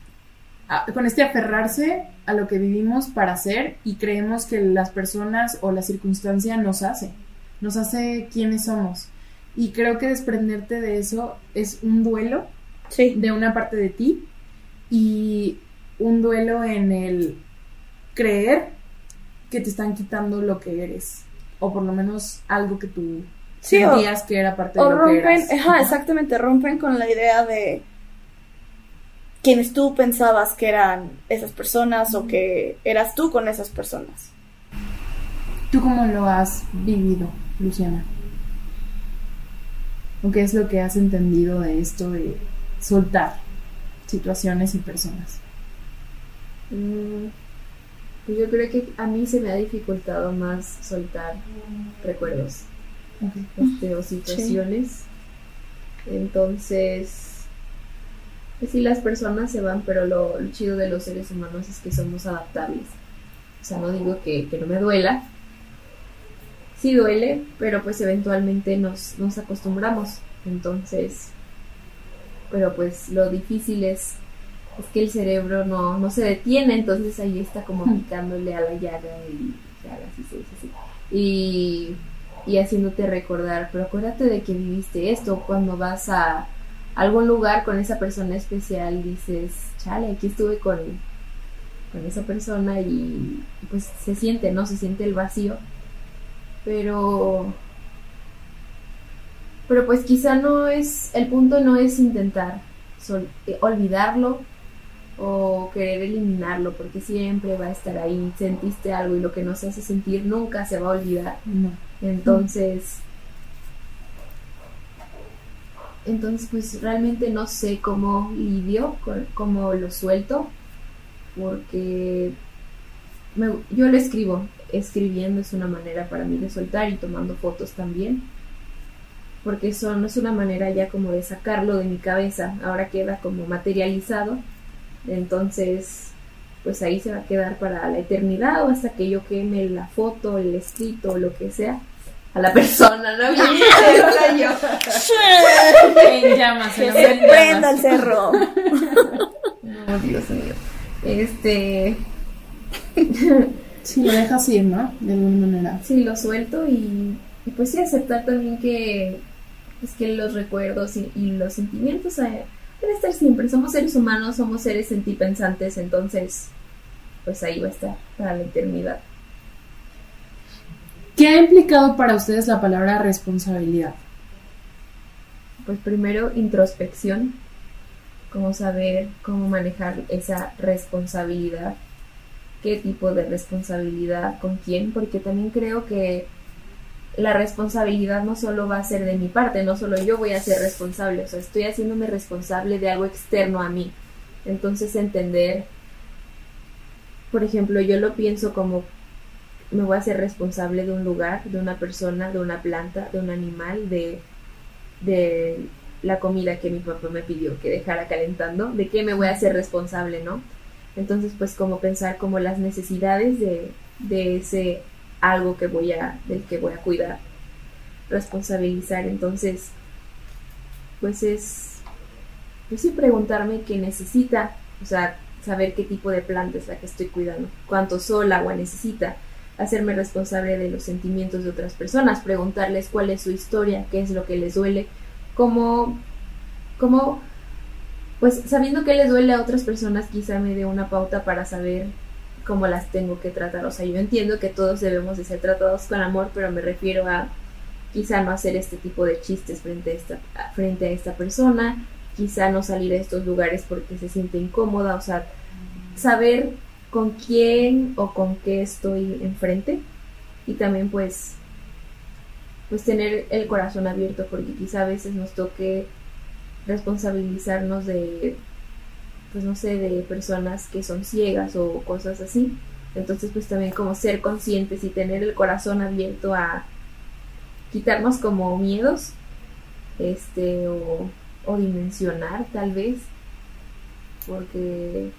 con este aferrarse a lo que vivimos para ser y creemos que las personas o la circunstancia nos hace, nos hace quienes somos. Y creo que desprenderte de eso es un duelo de una parte de ti y un duelo en el creer que te están quitando lo que eres o por lo menos algo que tú sí, que era parte de lo
rompen, que exactamente, rompen con la idea de quienes tú pensabas que eran esas personas o que eras tú con esas personas.
¿Tú cómo lo has vivido, Luciana? ¿O qué es lo que has entendido de esto de soltar situaciones y personas?
Mm, yo creo que a mí se me ha dificultado más soltar recuerdos este, o situaciones. Entonces, pues sí, las personas se van, pero lo, chido de los seres humanos es que somos adaptables. O sea, no digo que, no me duela. Sí duele, pero pues eventualmente nos, nos acostumbramos. Entonces, pero pues lo difícil es, es que el cerebro no, no se detiene, entonces ahí está como picándole a la llaga y Y y haciéndote recordar, pero acuérdate de que viviste esto cuando vas a algún lugar con esa persona especial, dices, chale, aquí estuve con, con esa persona y pues se siente, ¿no? Se siente el vacío, pero... Pero pues quizá no es, el punto no es intentar eh, olvidarlo o querer eliminarlo, porque siempre va a estar ahí, sentiste algo y lo que no se hace sentir nunca se va a olvidar.
No.
Entonces, entonces pues realmente no sé cómo lidio, cómo lo suelto, porque me- yo lo escribo, escribiendo es una manera para mí de soltar y tomando fotos también, porque eso no es una manera ya como de sacarlo de mi cabeza, ahora queda como materializado, entonces pues ahí se va a quedar para la eternidad o hasta que yo queme la foto, el escrito o lo que sea a la *laughs* persona, ¿no? Bien yo.
En llamas,
se
en
prenda el cerro.
No, Dios mío. Este,
Sí, lo dejas ir, ¿no? De alguna manera.
sí, lo suelto y, y pues sí, aceptar también que, es que los recuerdos y, y los sentimientos eh, a estar siempre. Somos seres humanos, somos seres sentipensantes, entonces, pues ahí va a estar para la eternidad.
¿Qué ha implicado para ustedes la palabra responsabilidad?
Pues primero, introspección, cómo saber cómo manejar esa responsabilidad, qué tipo de responsabilidad, con quién, porque también creo que la responsabilidad no solo va a ser de mi parte, no solo yo voy a ser responsable, o sea, estoy haciéndome responsable de algo externo a mí. Entonces entender, por ejemplo, yo lo pienso como me voy a ser responsable de un lugar, de una persona, de una planta, de un animal, de, de la comida que mi papá me pidió que dejara calentando, de qué me voy a hacer responsable, ¿no? Entonces, pues como pensar como las necesidades de, de ese algo que voy a, del que voy a cuidar, responsabilizar, entonces, pues es, pues sí preguntarme qué necesita, o sea, saber qué tipo de planta es la que estoy cuidando, cuánto sol, agua necesita, hacerme responsable de los sentimientos de otras personas, preguntarles cuál es su historia, qué es lo que les duele, cómo, cómo pues sabiendo que les duele a otras personas quizá me dé una pauta para saber cómo las tengo que tratar. O sea, yo entiendo que todos debemos de ser tratados con amor, pero me refiero a quizá no hacer este tipo de chistes frente a esta, frente a esta persona, quizá no salir a estos lugares porque se siente incómoda, o sea, saber con quién o con qué estoy enfrente y también pues pues tener el corazón abierto porque quizá a veces nos toque responsabilizarnos de pues no sé de personas que son ciegas o cosas así. Entonces pues también como ser conscientes y tener el corazón abierto a quitarnos como miedos este o, o dimensionar tal vez. Porque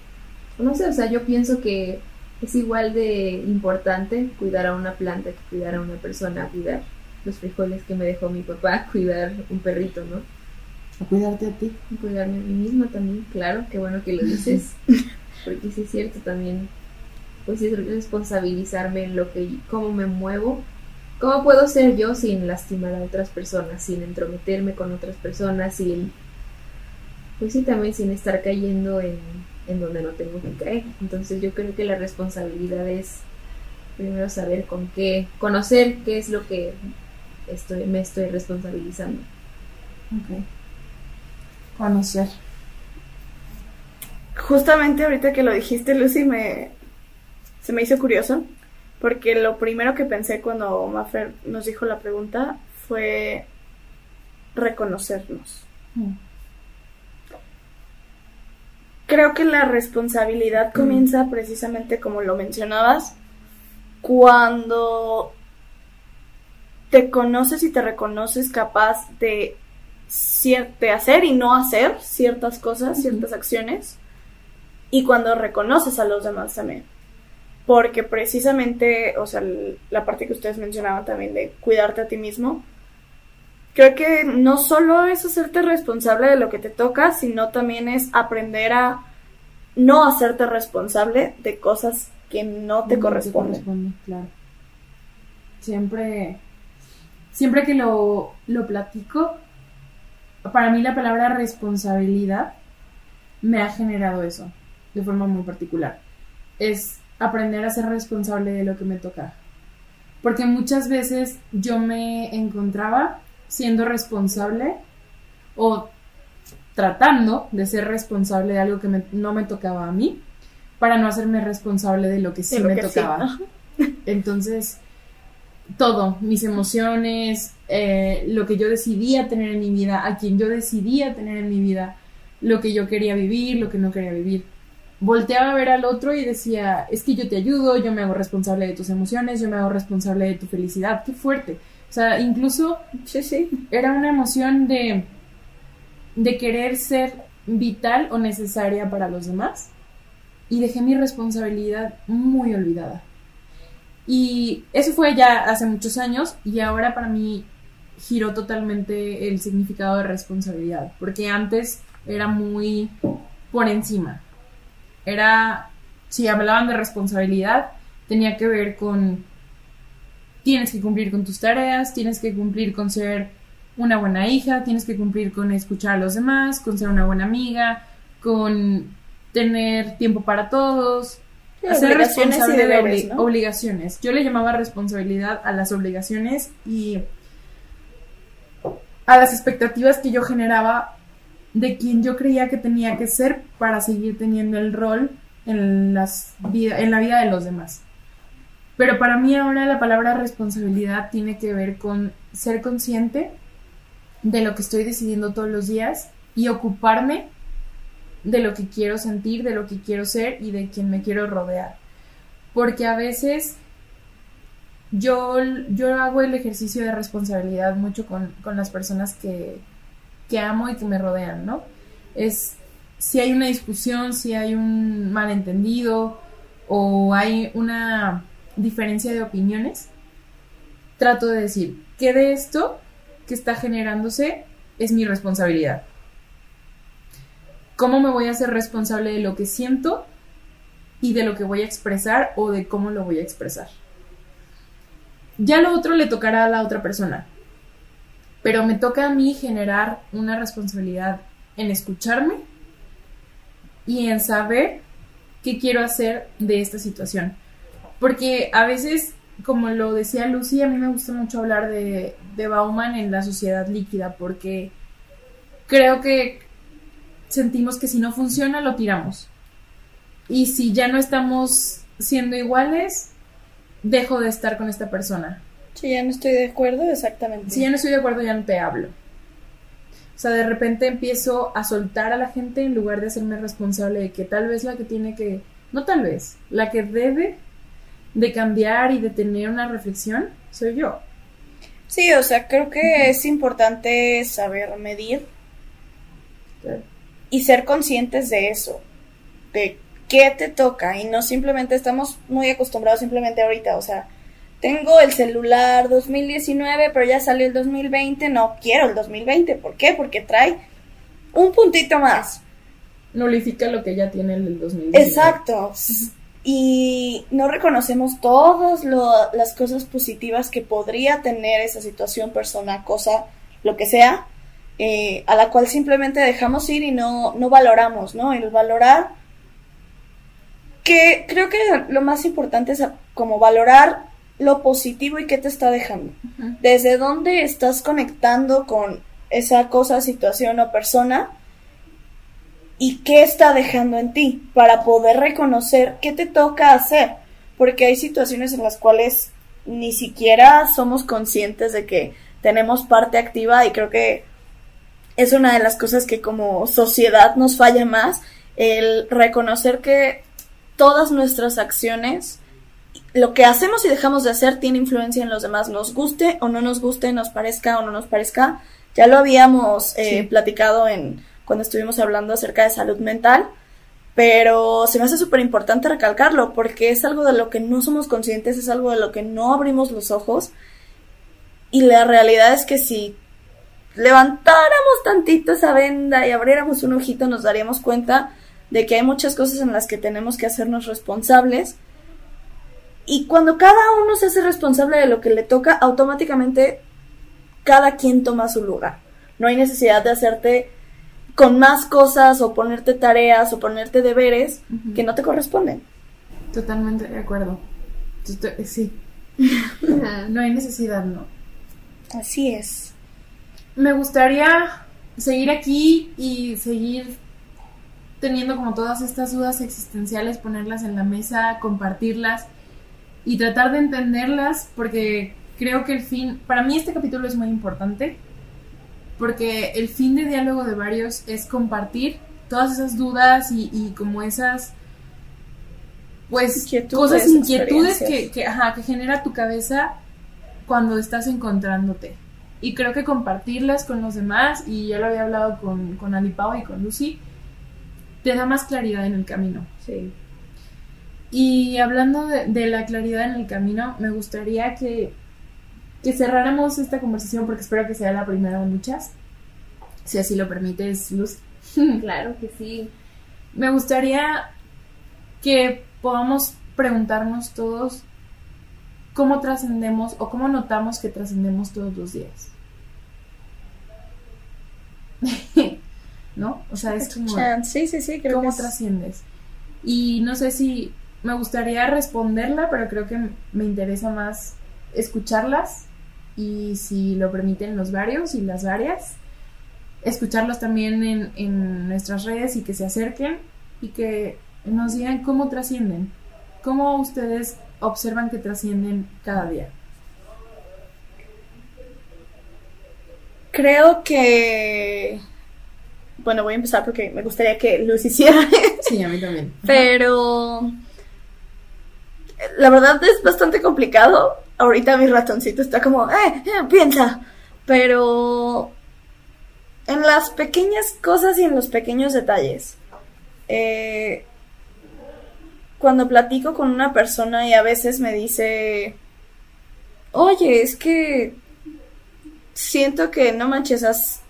no sé o sea yo pienso que es igual de importante cuidar a una planta que cuidar a una persona cuidar los frijoles que me dejó mi papá *laughs* cuidar un perrito no
A cuidarte a ti.
y cuidarme a mí misma también, claro, qué bueno que lo *laughs* dices, porque sí es cierto también, pues es responsabilizarme en lo que, cómo me muevo, cómo puedo ser yo sin lastimar a otras personas, sin entrometerme con otras personas, sin, pues sí, también sin estar cayendo en, en donde no tengo que caer. Entonces yo creo que la responsabilidad es primero saber con qué, conocer qué es lo que estoy, me estoy responsabilizando.
Ok. Conocer.
Justamente ahorita que lo dijiste, Lucy, me, se me hizo curioso, porque lo primero que pensé cuando Maffer nos dijo la pregunta fue reconocernos.
Mm.
Creo que la responsabilidad comienza precisamente como lo mencionabas, cuando te conoces y te reconoces capaz de, cier- de hacer y no hacer ciertas cosas, ciertas acciones, y cuando reconoces a los demás también. Porque precisamente, o sea, la parte que ustedes mencionaban también de cuidarte a ti mismo, creo que no solo es hacerte responsable de lo que te toca, sino también es aprender a no hacerte responsable de cosas que no te
No
corresponden.
corresponde, claro. Siempre, siempre que lo, lo platico, para mí la palabra responsabilidad me ha generado eso, de forma muy particular. Es aprender a ser responsable de lo que me toca. Porque muchas veces yo me encontraba siendo responsable o tratando de ser responsable de algo que me- no me tocaba a mí para no hacerme responsable de lo que sí
lo
me
que sí,
tocaba. Entonces, todo, mis emociones, eh, lo que yo decidía tener en mi vida, a quien yo decidía tener en mi vida, lo que yo quería vivir, lo que no quería vivir. Volteaba a ver al otro y decía, es que yo te ayudo, yo me hago responsable de tus emociones, yo me hago responsable de tu felicidad, qué fuerte. O sea, incluso
Sí, sí.
era una emoción de, de querer ser vital o necesaria para los demás y dejé mi responsabilidad muy olvidada. Y eso fue ya hace muchos años y ahora para mí giró totalmente el significado de responsabilidad, porque antes era muy por encima. Era, si hablaban de responsabilidad, tenía que ver con tienes que cumplir con tus tareas, tienes que cumplir con ser una buena hija, tienes que cumplir con escuchar a los demás, con ser una buena amiga, con tener tiempo para todos, Ser
obligaciones y
responsable de
deberes,
obli-
¿no?
obligaciones. Yo le llamaba responsabilidad a las obligaciones y a las expectativas que yo generaba de quien yo creía que tenía que ser para seguir teniendo el rol en, las vida, en la vida de los demás. Pero para mí ahora la palabra responsabilidad tiene que ver con ser consciente de lo que estoy decidiendo todos los días y ocuparme de lo que quiero sentir, de lo que quiero ser y de quien me quiero rodear. Porque a veces yo, yo hago el ejercicio de responsabilidad mucho con, con las personas que, que amo y que me rodean, ¿no? Es si hay una discusión, si hay un malentendido o hay una diferencia de opiniones, trato de decir que de esto que está generándose es mi responsabilidad. ¿Cómo me voy a hacer responsable de lo que siento y de lo que voy a expresar o de cómo lo voy a expresar? Ya lo otro le tocará a la otra persona, pero me toca a mí generar una responsabilidad en escucharme y en saber qué quiero hacer de esta situación. Porque a veces, como lo decía Lucy, a mí me gusta mucho hablar de, de Bauman en la sociedad líquida, porque creo que sentimos que si no funciona, lo tiramos. Y si ya no estamos siendo iguales, dejo de estar con esta persona.
Sí, ya no estoy de acuerdo, exactamente.
Si ya no estoy de acuerdo, ya no te hablo. O sea, de repente empiezo a soltar a la gente en lugar de hacerme responsable de que tal vez la que tiene que, no tal vez, la que debe de cambiar y de tener una reflexión soy yo.
Sí, o sea, creo que es importante saber medir y ser conscientes de eso, de qué te toca y no simplemente estamos muy acostumbrados simplemente ahorita, o sea, tengo el celular 2019, pero ya salió el 2020, no quiero el 2020, ¿por qué? Porque trae un puntito más.
Nulifica lo que ya tiene el del 2019.
Exacto. Y no reconocemos todas lo- las cosas positivas que podría tener esa situación, persona, cosa, lo que sea, eh, a la cual simplemente dejamos ir y no, no valoramos, ¿no? El valorar, que creo que lo más importante es como valorar lo positivo y qué te está dejando.
Ujú.
Desde dónde estás conectando con esa cosa, situación o persona y qué está dejando en ti para poder reconocer qué te toca hacer. Porque hay situaciones en las cuales ni siquiera somos conscientes de que tenemos parte activa y creo que es una de las cosas que como sociedad nos falla más, el reconocer que todas nuestras acciones, lo que hacemos y dejamos de hacer tiene influencia en los demás, nos guste o no nos guste, nos parezca o no nos parezca. Ya lo habíamos eh,
Sí.
platicado en cuando estuvimos hablando acerca de salud mental, pero se me hace súper importante recalcarlo porque es algo de lo que no somos conscientes, es algo de lo que no abrimos los ojos y la realidad es que si levantáramos tantito esa venda y abriéramos un ojito nos daríamos cuenta de que hay muchas cosas en las que tenemos que hacernos responsables y cuando cada uno se hace responsable de lo que le toca, automáticamente cada quien toma su lugar. No hay necesidad de hacerte con más cosas o ponerte tareas o ponerte deberes que no te corresponden.
Totalmente de acuerdo. Sí, *laughs* no hay necesidad, ¿no?
Así es.
Me gustaría seguir aquí y seguir teniendo como todas estas dudas existenciales, ponerlas en la mesa, compartirlas y tratar de entenderlas porque creo que el fin, para mí este capítulo es muy importante porque el fin de diálogo de varios es compartir todas esas dudas y, y como esas pues
Inquietudes,
cosas inquietudes que,
experiencias.
que, ajá, que genera tu cabeza cuando estás encontrándote y creo que compartirlas con los demás y ya lo había hablado con, con Ali Pau y con Lucy te da más claridad en el camino
Sí.
y hablando de, de la claridad en el camino, me gustaría que, que cerráramos esta conversación porque espero que sea la primera de muchas. Si así lo permites, Luz. *laughs*
Claro que sí.
Me gustaría que podamos preguntarnos todos cómo trascendemos o cómo notamos que trascendemos todos los días. *laughs* ¿No? O sea, es como...
Sí, sí, sí, creo
¿Cómo
es-
trasciendes? Y no sé si me gustaría responderla, pero creo que me interesa más escucharlas y si lo permiten los varios y las varias, escucharlos también en, en nuestras redes y que se acerquen y que nos digan cómo trascienden, cómo ustedes observan que trascienden cada día.
Creo que... Bueno, voy a empezar porque me gustaría que Luz hiciera *laughs*
Sí, a mí también.
Pero la verdad es bastante complicado. Ahorita mi ratoncito está como, eh, eh, piensa. Pero en las pequeñas cosas y en los pequeños detalles. Eh, cuando platico con una persona y a veces me dice, oye, es que siento que no manches, has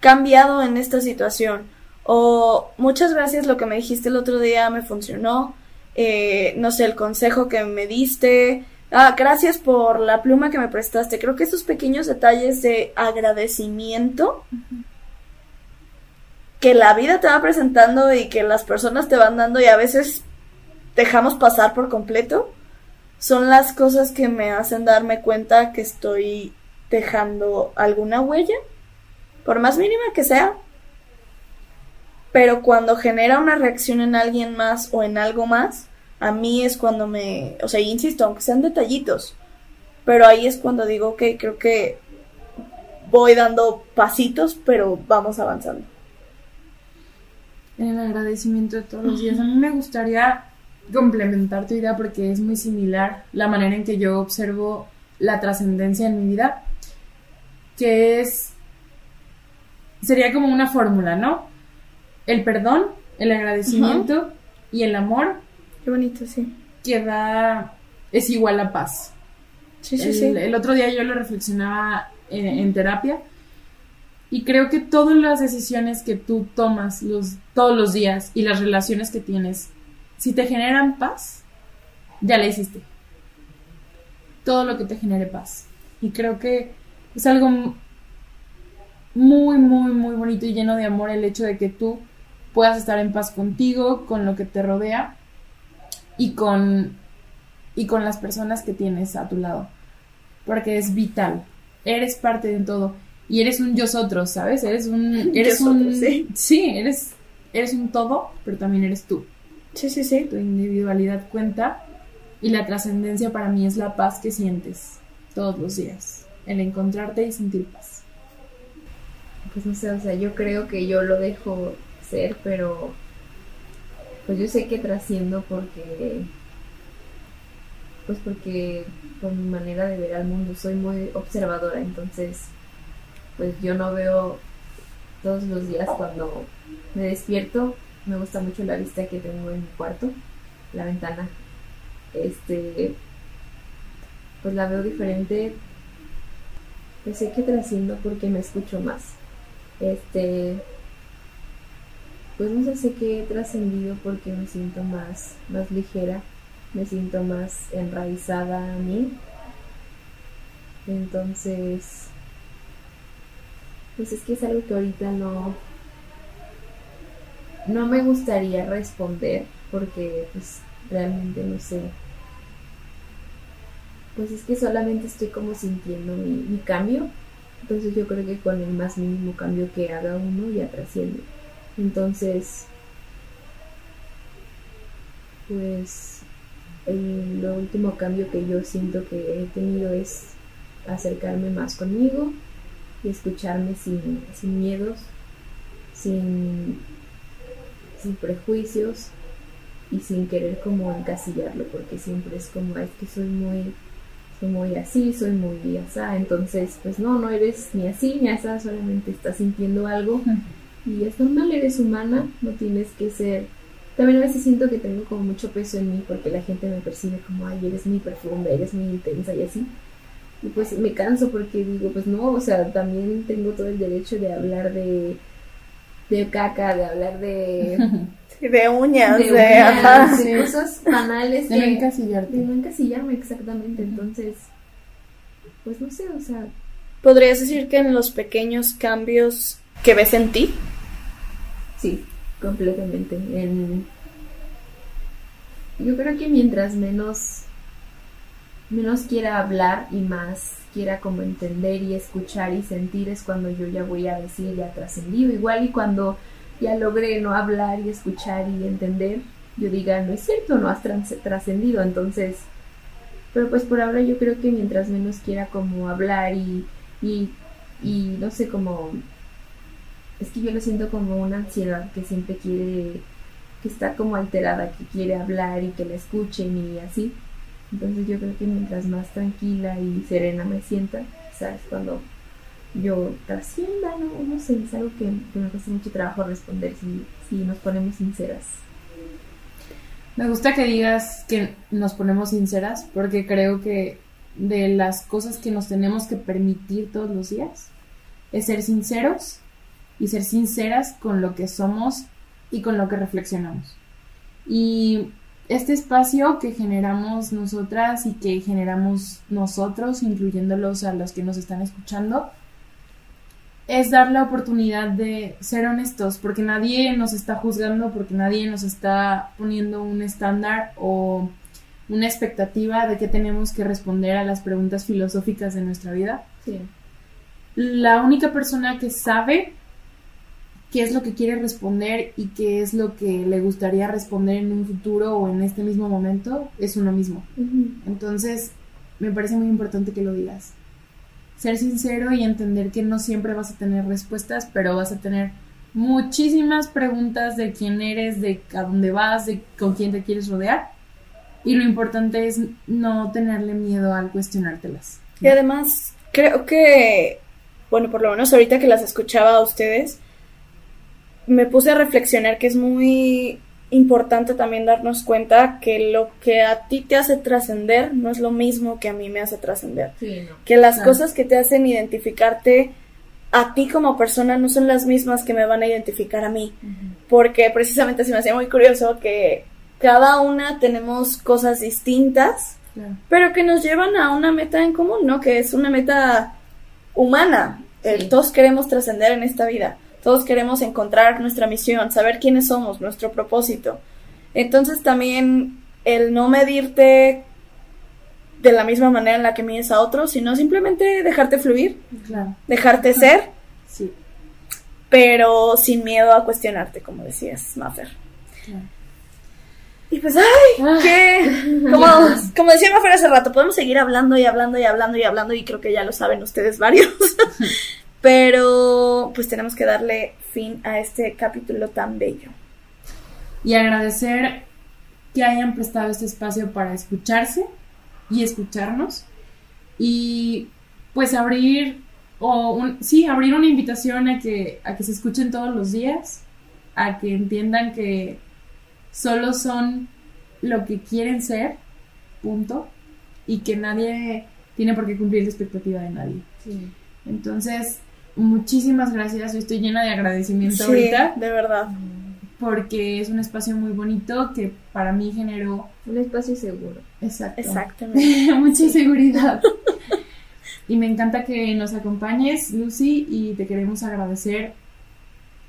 cambiado en esta situación. O muchas gracias, lo que me dijiste el otro día me funcionó. Eh, no sé, el consejo que me diste. Ah, gracias por la pluma que me prestaste. Creo que esos pequeños detalles de agradecimiento que la vida te va presentando y que las personas te van dando y a veces dejamos pasar por completo, son las cosas que me hacen darme cuenta que estoy dejando alguna huella, por más mínima que sea, pero cuando genera una reacción en alguien más o en algo más, a mí es cuando me, o sea, insisto, aunque sean detallitos, pero ahí es cuando digo, ok, creo que voy dando pasitos, pero vamos avanzando.
En el agradecimiento de todos los días. A mí me gustaría complementar tu idea porque es muy similar la manera en que yo observo la trascendencia en mi vida, que es, sería como una fórmula, ¿no? El perdón, el agradecimiento y el amor
Qué bonito, sí.
que da, es igual a paz.
Sí, sí,
el,
sí.
el otro día yo lo reflexionaba en, en terapia y creo que todas las decisiones que tú tomas los, todos los días y las relaciones que tienes, si te generan paz, ya la hiciste. Todo lo que te genere paz. Y creo que es algo muy, muy, muy bonito y lleno de amor el hecho de que tú puedas estar en paz contigo, con lo que te rodea y con y con las personas que tienes a tu lado. Porque es vital. Eres parte de todo. Y eres un yo ¿sabes? Eres un. *laughs* Eres un.
Yosotros, sí.
eres, eres un todo, pero también eres tú.
Sí, sí, sí.
Tu individualidad cuenta. Y la trascendencia para mí es la paz que sientes todos los días. El encontrarte y sentir paz.
Pues no sé, o sea, yo creo que yo lo dejo ser, pero pues yo sé que trasciendo porque pues porque por mi manera de ver al mundo soy muy observadora, entonces pues yo no veo todos los días cuando me despierto, me gusta mucho la vista que tengo en mi cuarto, la ventana. Este pues la veo diferente. Pues sé que trasciendo porque me escucho más. Este pues no sé, sé que he trascendido porque me siento más, más ligera, me siento más enraizada a mí. Entonces, pues es que es algo que ahorita no, no me gustaría responder porque pues realmente no sé. Pues es que solamente estoy como sintiendo mi, cambio. Entonces yo creo que con el más mínimo cambio que haga uno ya trasciende. Entonces, pues el lo último cambio que yo siento que he tenido es acercarme más conmigo y escucharme sin, sin miedos, sin, sin prejuicios y sin querer como encasillarlo, porque siempre es como, es que soy muy, soy muy así, soy muy asá, entonces pues no, no eres ni así ni asá, solamente estás sintiendo algo y es normal, eres humana, no tienes que ser... También a veces siento que tengo como mucho peso en mí porque la gente me percibe como, ay, eres muy profunda, eres muy intensa y así. Y pues me canso porque digo, pues no, o sea, también tengo todo el derecho de hablar de, de caca, de hablar de...
de uñas, de,
uñas, de cosas banales.
De no encasillarte.
De no encasillarme, exactamente. Entonces, pues no sé, o sea...
¿Podrías decir que en los pequeños cambios que ves en ti?
Sí, completamente. En... Yo creo que mientras menos menos quiera hablar y más quiera como entender y escuchar y sentir es cuando yo ya voy a decir ya trascendido. Igual y cuando ya logré no hablar y escuchar y entender, yo diga, no es cierto, no has trascendido. Entonces, pero pues por ahora yo creo que mientras menos quiera como hablar y, y, y no sé, como... Es que yo lo siento como una ansiedad que siempre quiere, que está como alterada, que quiere hablar y que la escuchen y así entonces yo creo que mientras más tranquila y serena me sienta, ¿sabes? Cuando yo trascienda, no, no sé, es algo que, me cuesta mucho trabajo responder si, si nos ponemos sinceras.
Me gusta que digas que nos ponemos sinceras porque creo que de las cosas que nos tenemos que permitir todos los días es ser sinceros y ser sinceras con lo que somos y con lo que reflexionamos. Y este espacio que generamos nosotras y que generamos nosotros, incluyéndolos a los que nos están escuchando, es dar la oportunidad de ser honestos, porque nadie nos está juzgando, porque nadie nos está poniendo un estándar o una expectativa de que tenemos que responder a las preguntas filosóficas de nuestra vida.
Sí.
La única persona que sabe qué es lo que quiere responder y qué es lo que le gustaría responder en un futuro o en este mismo momento es uno mismo. Entonces, me parece muy importante que lo digas. Ser sincero y entender que no siempre vas a tener respuestas, pero vas a tener muchísimas preguntas de quién eres, de a dónde vas, de con quién te quieres rodear. Y lo importante es no tenerle miedo al cuestionártelas.
Y además, creo que, bueno, por lo menos ahorita que las escuchaba a ustedes, me puse a reflexionar que es muy importante también darnos cuenta que lo que a ti te hace trascender no es lo mismo que a mí me hace trascender. Que las cosas que te hacen identificarte a ti como persona no son las mismas que me van a identificar a mí. Porque precisamente se me hacía muy curioso que cada una tenemos cosas distintas, pero que nos llevan a una meta en común, ¿no? Que es una meta humana. todos queremos trascender en esta vida. Todos queremos encontrar nuestra misión, saber quiénes somos, nuestro propósito. Entonces también el no medirte de la misma manera en la que mides a otros, sino simplemente dejarte fluir, dejarte ser,
sí.
pero sin miedo a cuestionarte, como decías, Maffer. Y pues, ay,
Ah.
qué. *laughs* Como, como decía Maffer hace rato, podemos seguir hablando y hablando y hablando y hablando, y creo que ya lo saben ustedes varios. *laughs* Pero, pues tenemos que darle fin a este capítulo tan bello.
Y agradecer que hayan prestado este espacio para escucharse y escucharnos. Y pues abrir, o un, sí, abrir una invitación a que, a que se escuchen todos los días, a que entiendan que solo son lo que quieren ser, punto, y que nadie tiene por qué cumplir la expectativa de nadie.
Sí.
Entonces, muchísimas gracias, yo estoy llena de agradecimiento
Sí,
ahorita,
de verdad.
porque es un espacio muy bonito que para mí generó,
Un espacio seguro.
exacto,
Exactamente. *laughs*
mucha seguridad. *laughs* y me encanta que nos acompañes, Lucy, y te queremos agradecer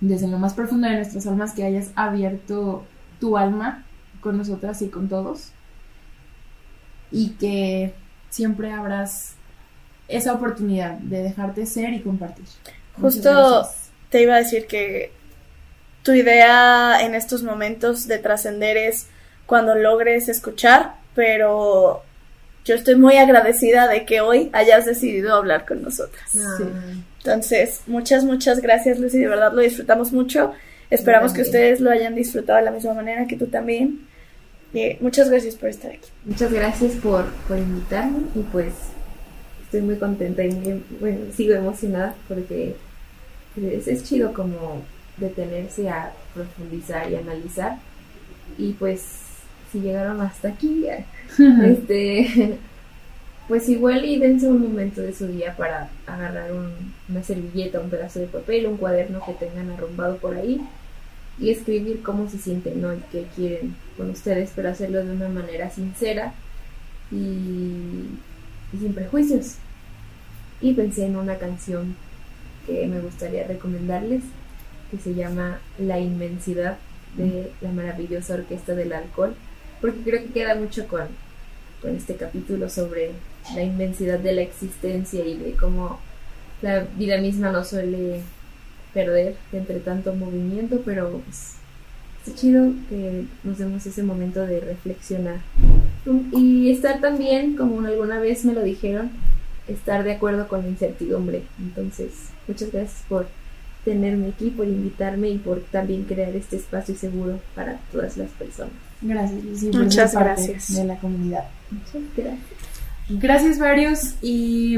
desde lo más profundo de nuestras almas que hayas abierto tu alma con nosotras y con todos. Y que siempre habrás esa oportunidad de dejarte ser y compartir.
Justo te iba a decir que tu idea en estos momentos de trascender es cuando logres escuchar, pero yo estoy muy agradecida de que hoy hayas decidido hablar con nosotras.
Ah,
Entonces, muchas, muchas gracias, Lucy. De verdad lo disfrutamos mucho. Esperamos que ustedes lo hayan disfrutado de la misma manera que tú también. Y muchas gracias por estar aquí.
Muchas gracias por, por invitarme y pues estoy muy contenta y muy, bueno, sigo emocionada porque es, es chido como detenerse a profundizar y analizar y pues si llegaron hasta aquí *laughs* este *laughs* pues igual y dense un momento de su día para agarrar un- una servilleta, un pedazo de papel, un cuaderno que tengan arrumbado por ahí y escribir cómo se sienten, ¿no? Y qué quieren con ustedes, pero hacerlo de una manera sincera y, y sin prejuicios. Y pensé en una canción que me gustaría recomendarles, que se llama La inmensidad de la maravillosa orquesta del alcohol, porque creo que queda mucho con, con este capítulo sobre la inmensidad de la existencia y de cómo la vida misma no suele perder entre tanto movimiento, pero pues, está chido que nos demos ese momento de reflexionar. Y estar también, como alguna vez me lo dijeron, estar de acuerdo con la incertidumbre. Entonces, muchas gracias por tenerme aquí, por invitarme y por también crear este espacio seguro para todas las personas.
Gracias, Lucy, por
Muchas
ser parte
gracias.
de la comunidad.
Muchas gracias.
Gracias varios y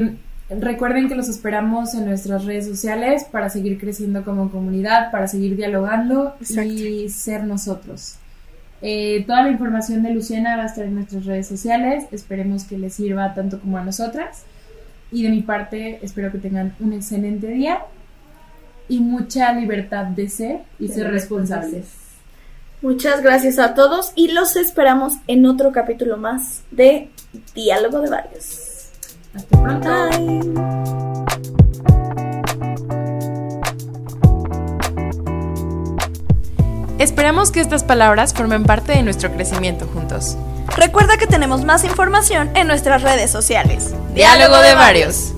recuerden que los esperamos en nuestras redes sociales para seguir creciendo como comunidad, para seguir dialogando
Exacto.
y ser nosotros. Eh, toda la información de Luciana va a estar en nuestras redes sociales, esperemos que les sirva tanto como a nosotras y de mi parte espero que tengan un excelente día y mucha libertad de ser y ser responsables.
Muchas gracias a todos y los esperamos en otro capítulo más de Diálogo de Varios.
Hasta pronto.
Bye.
Esperamos que estas palabras formen parte de nuestro crecimiento juntos.
Recuerda que tenemos más información en nuestras redes sociales.
Diálogo de varios.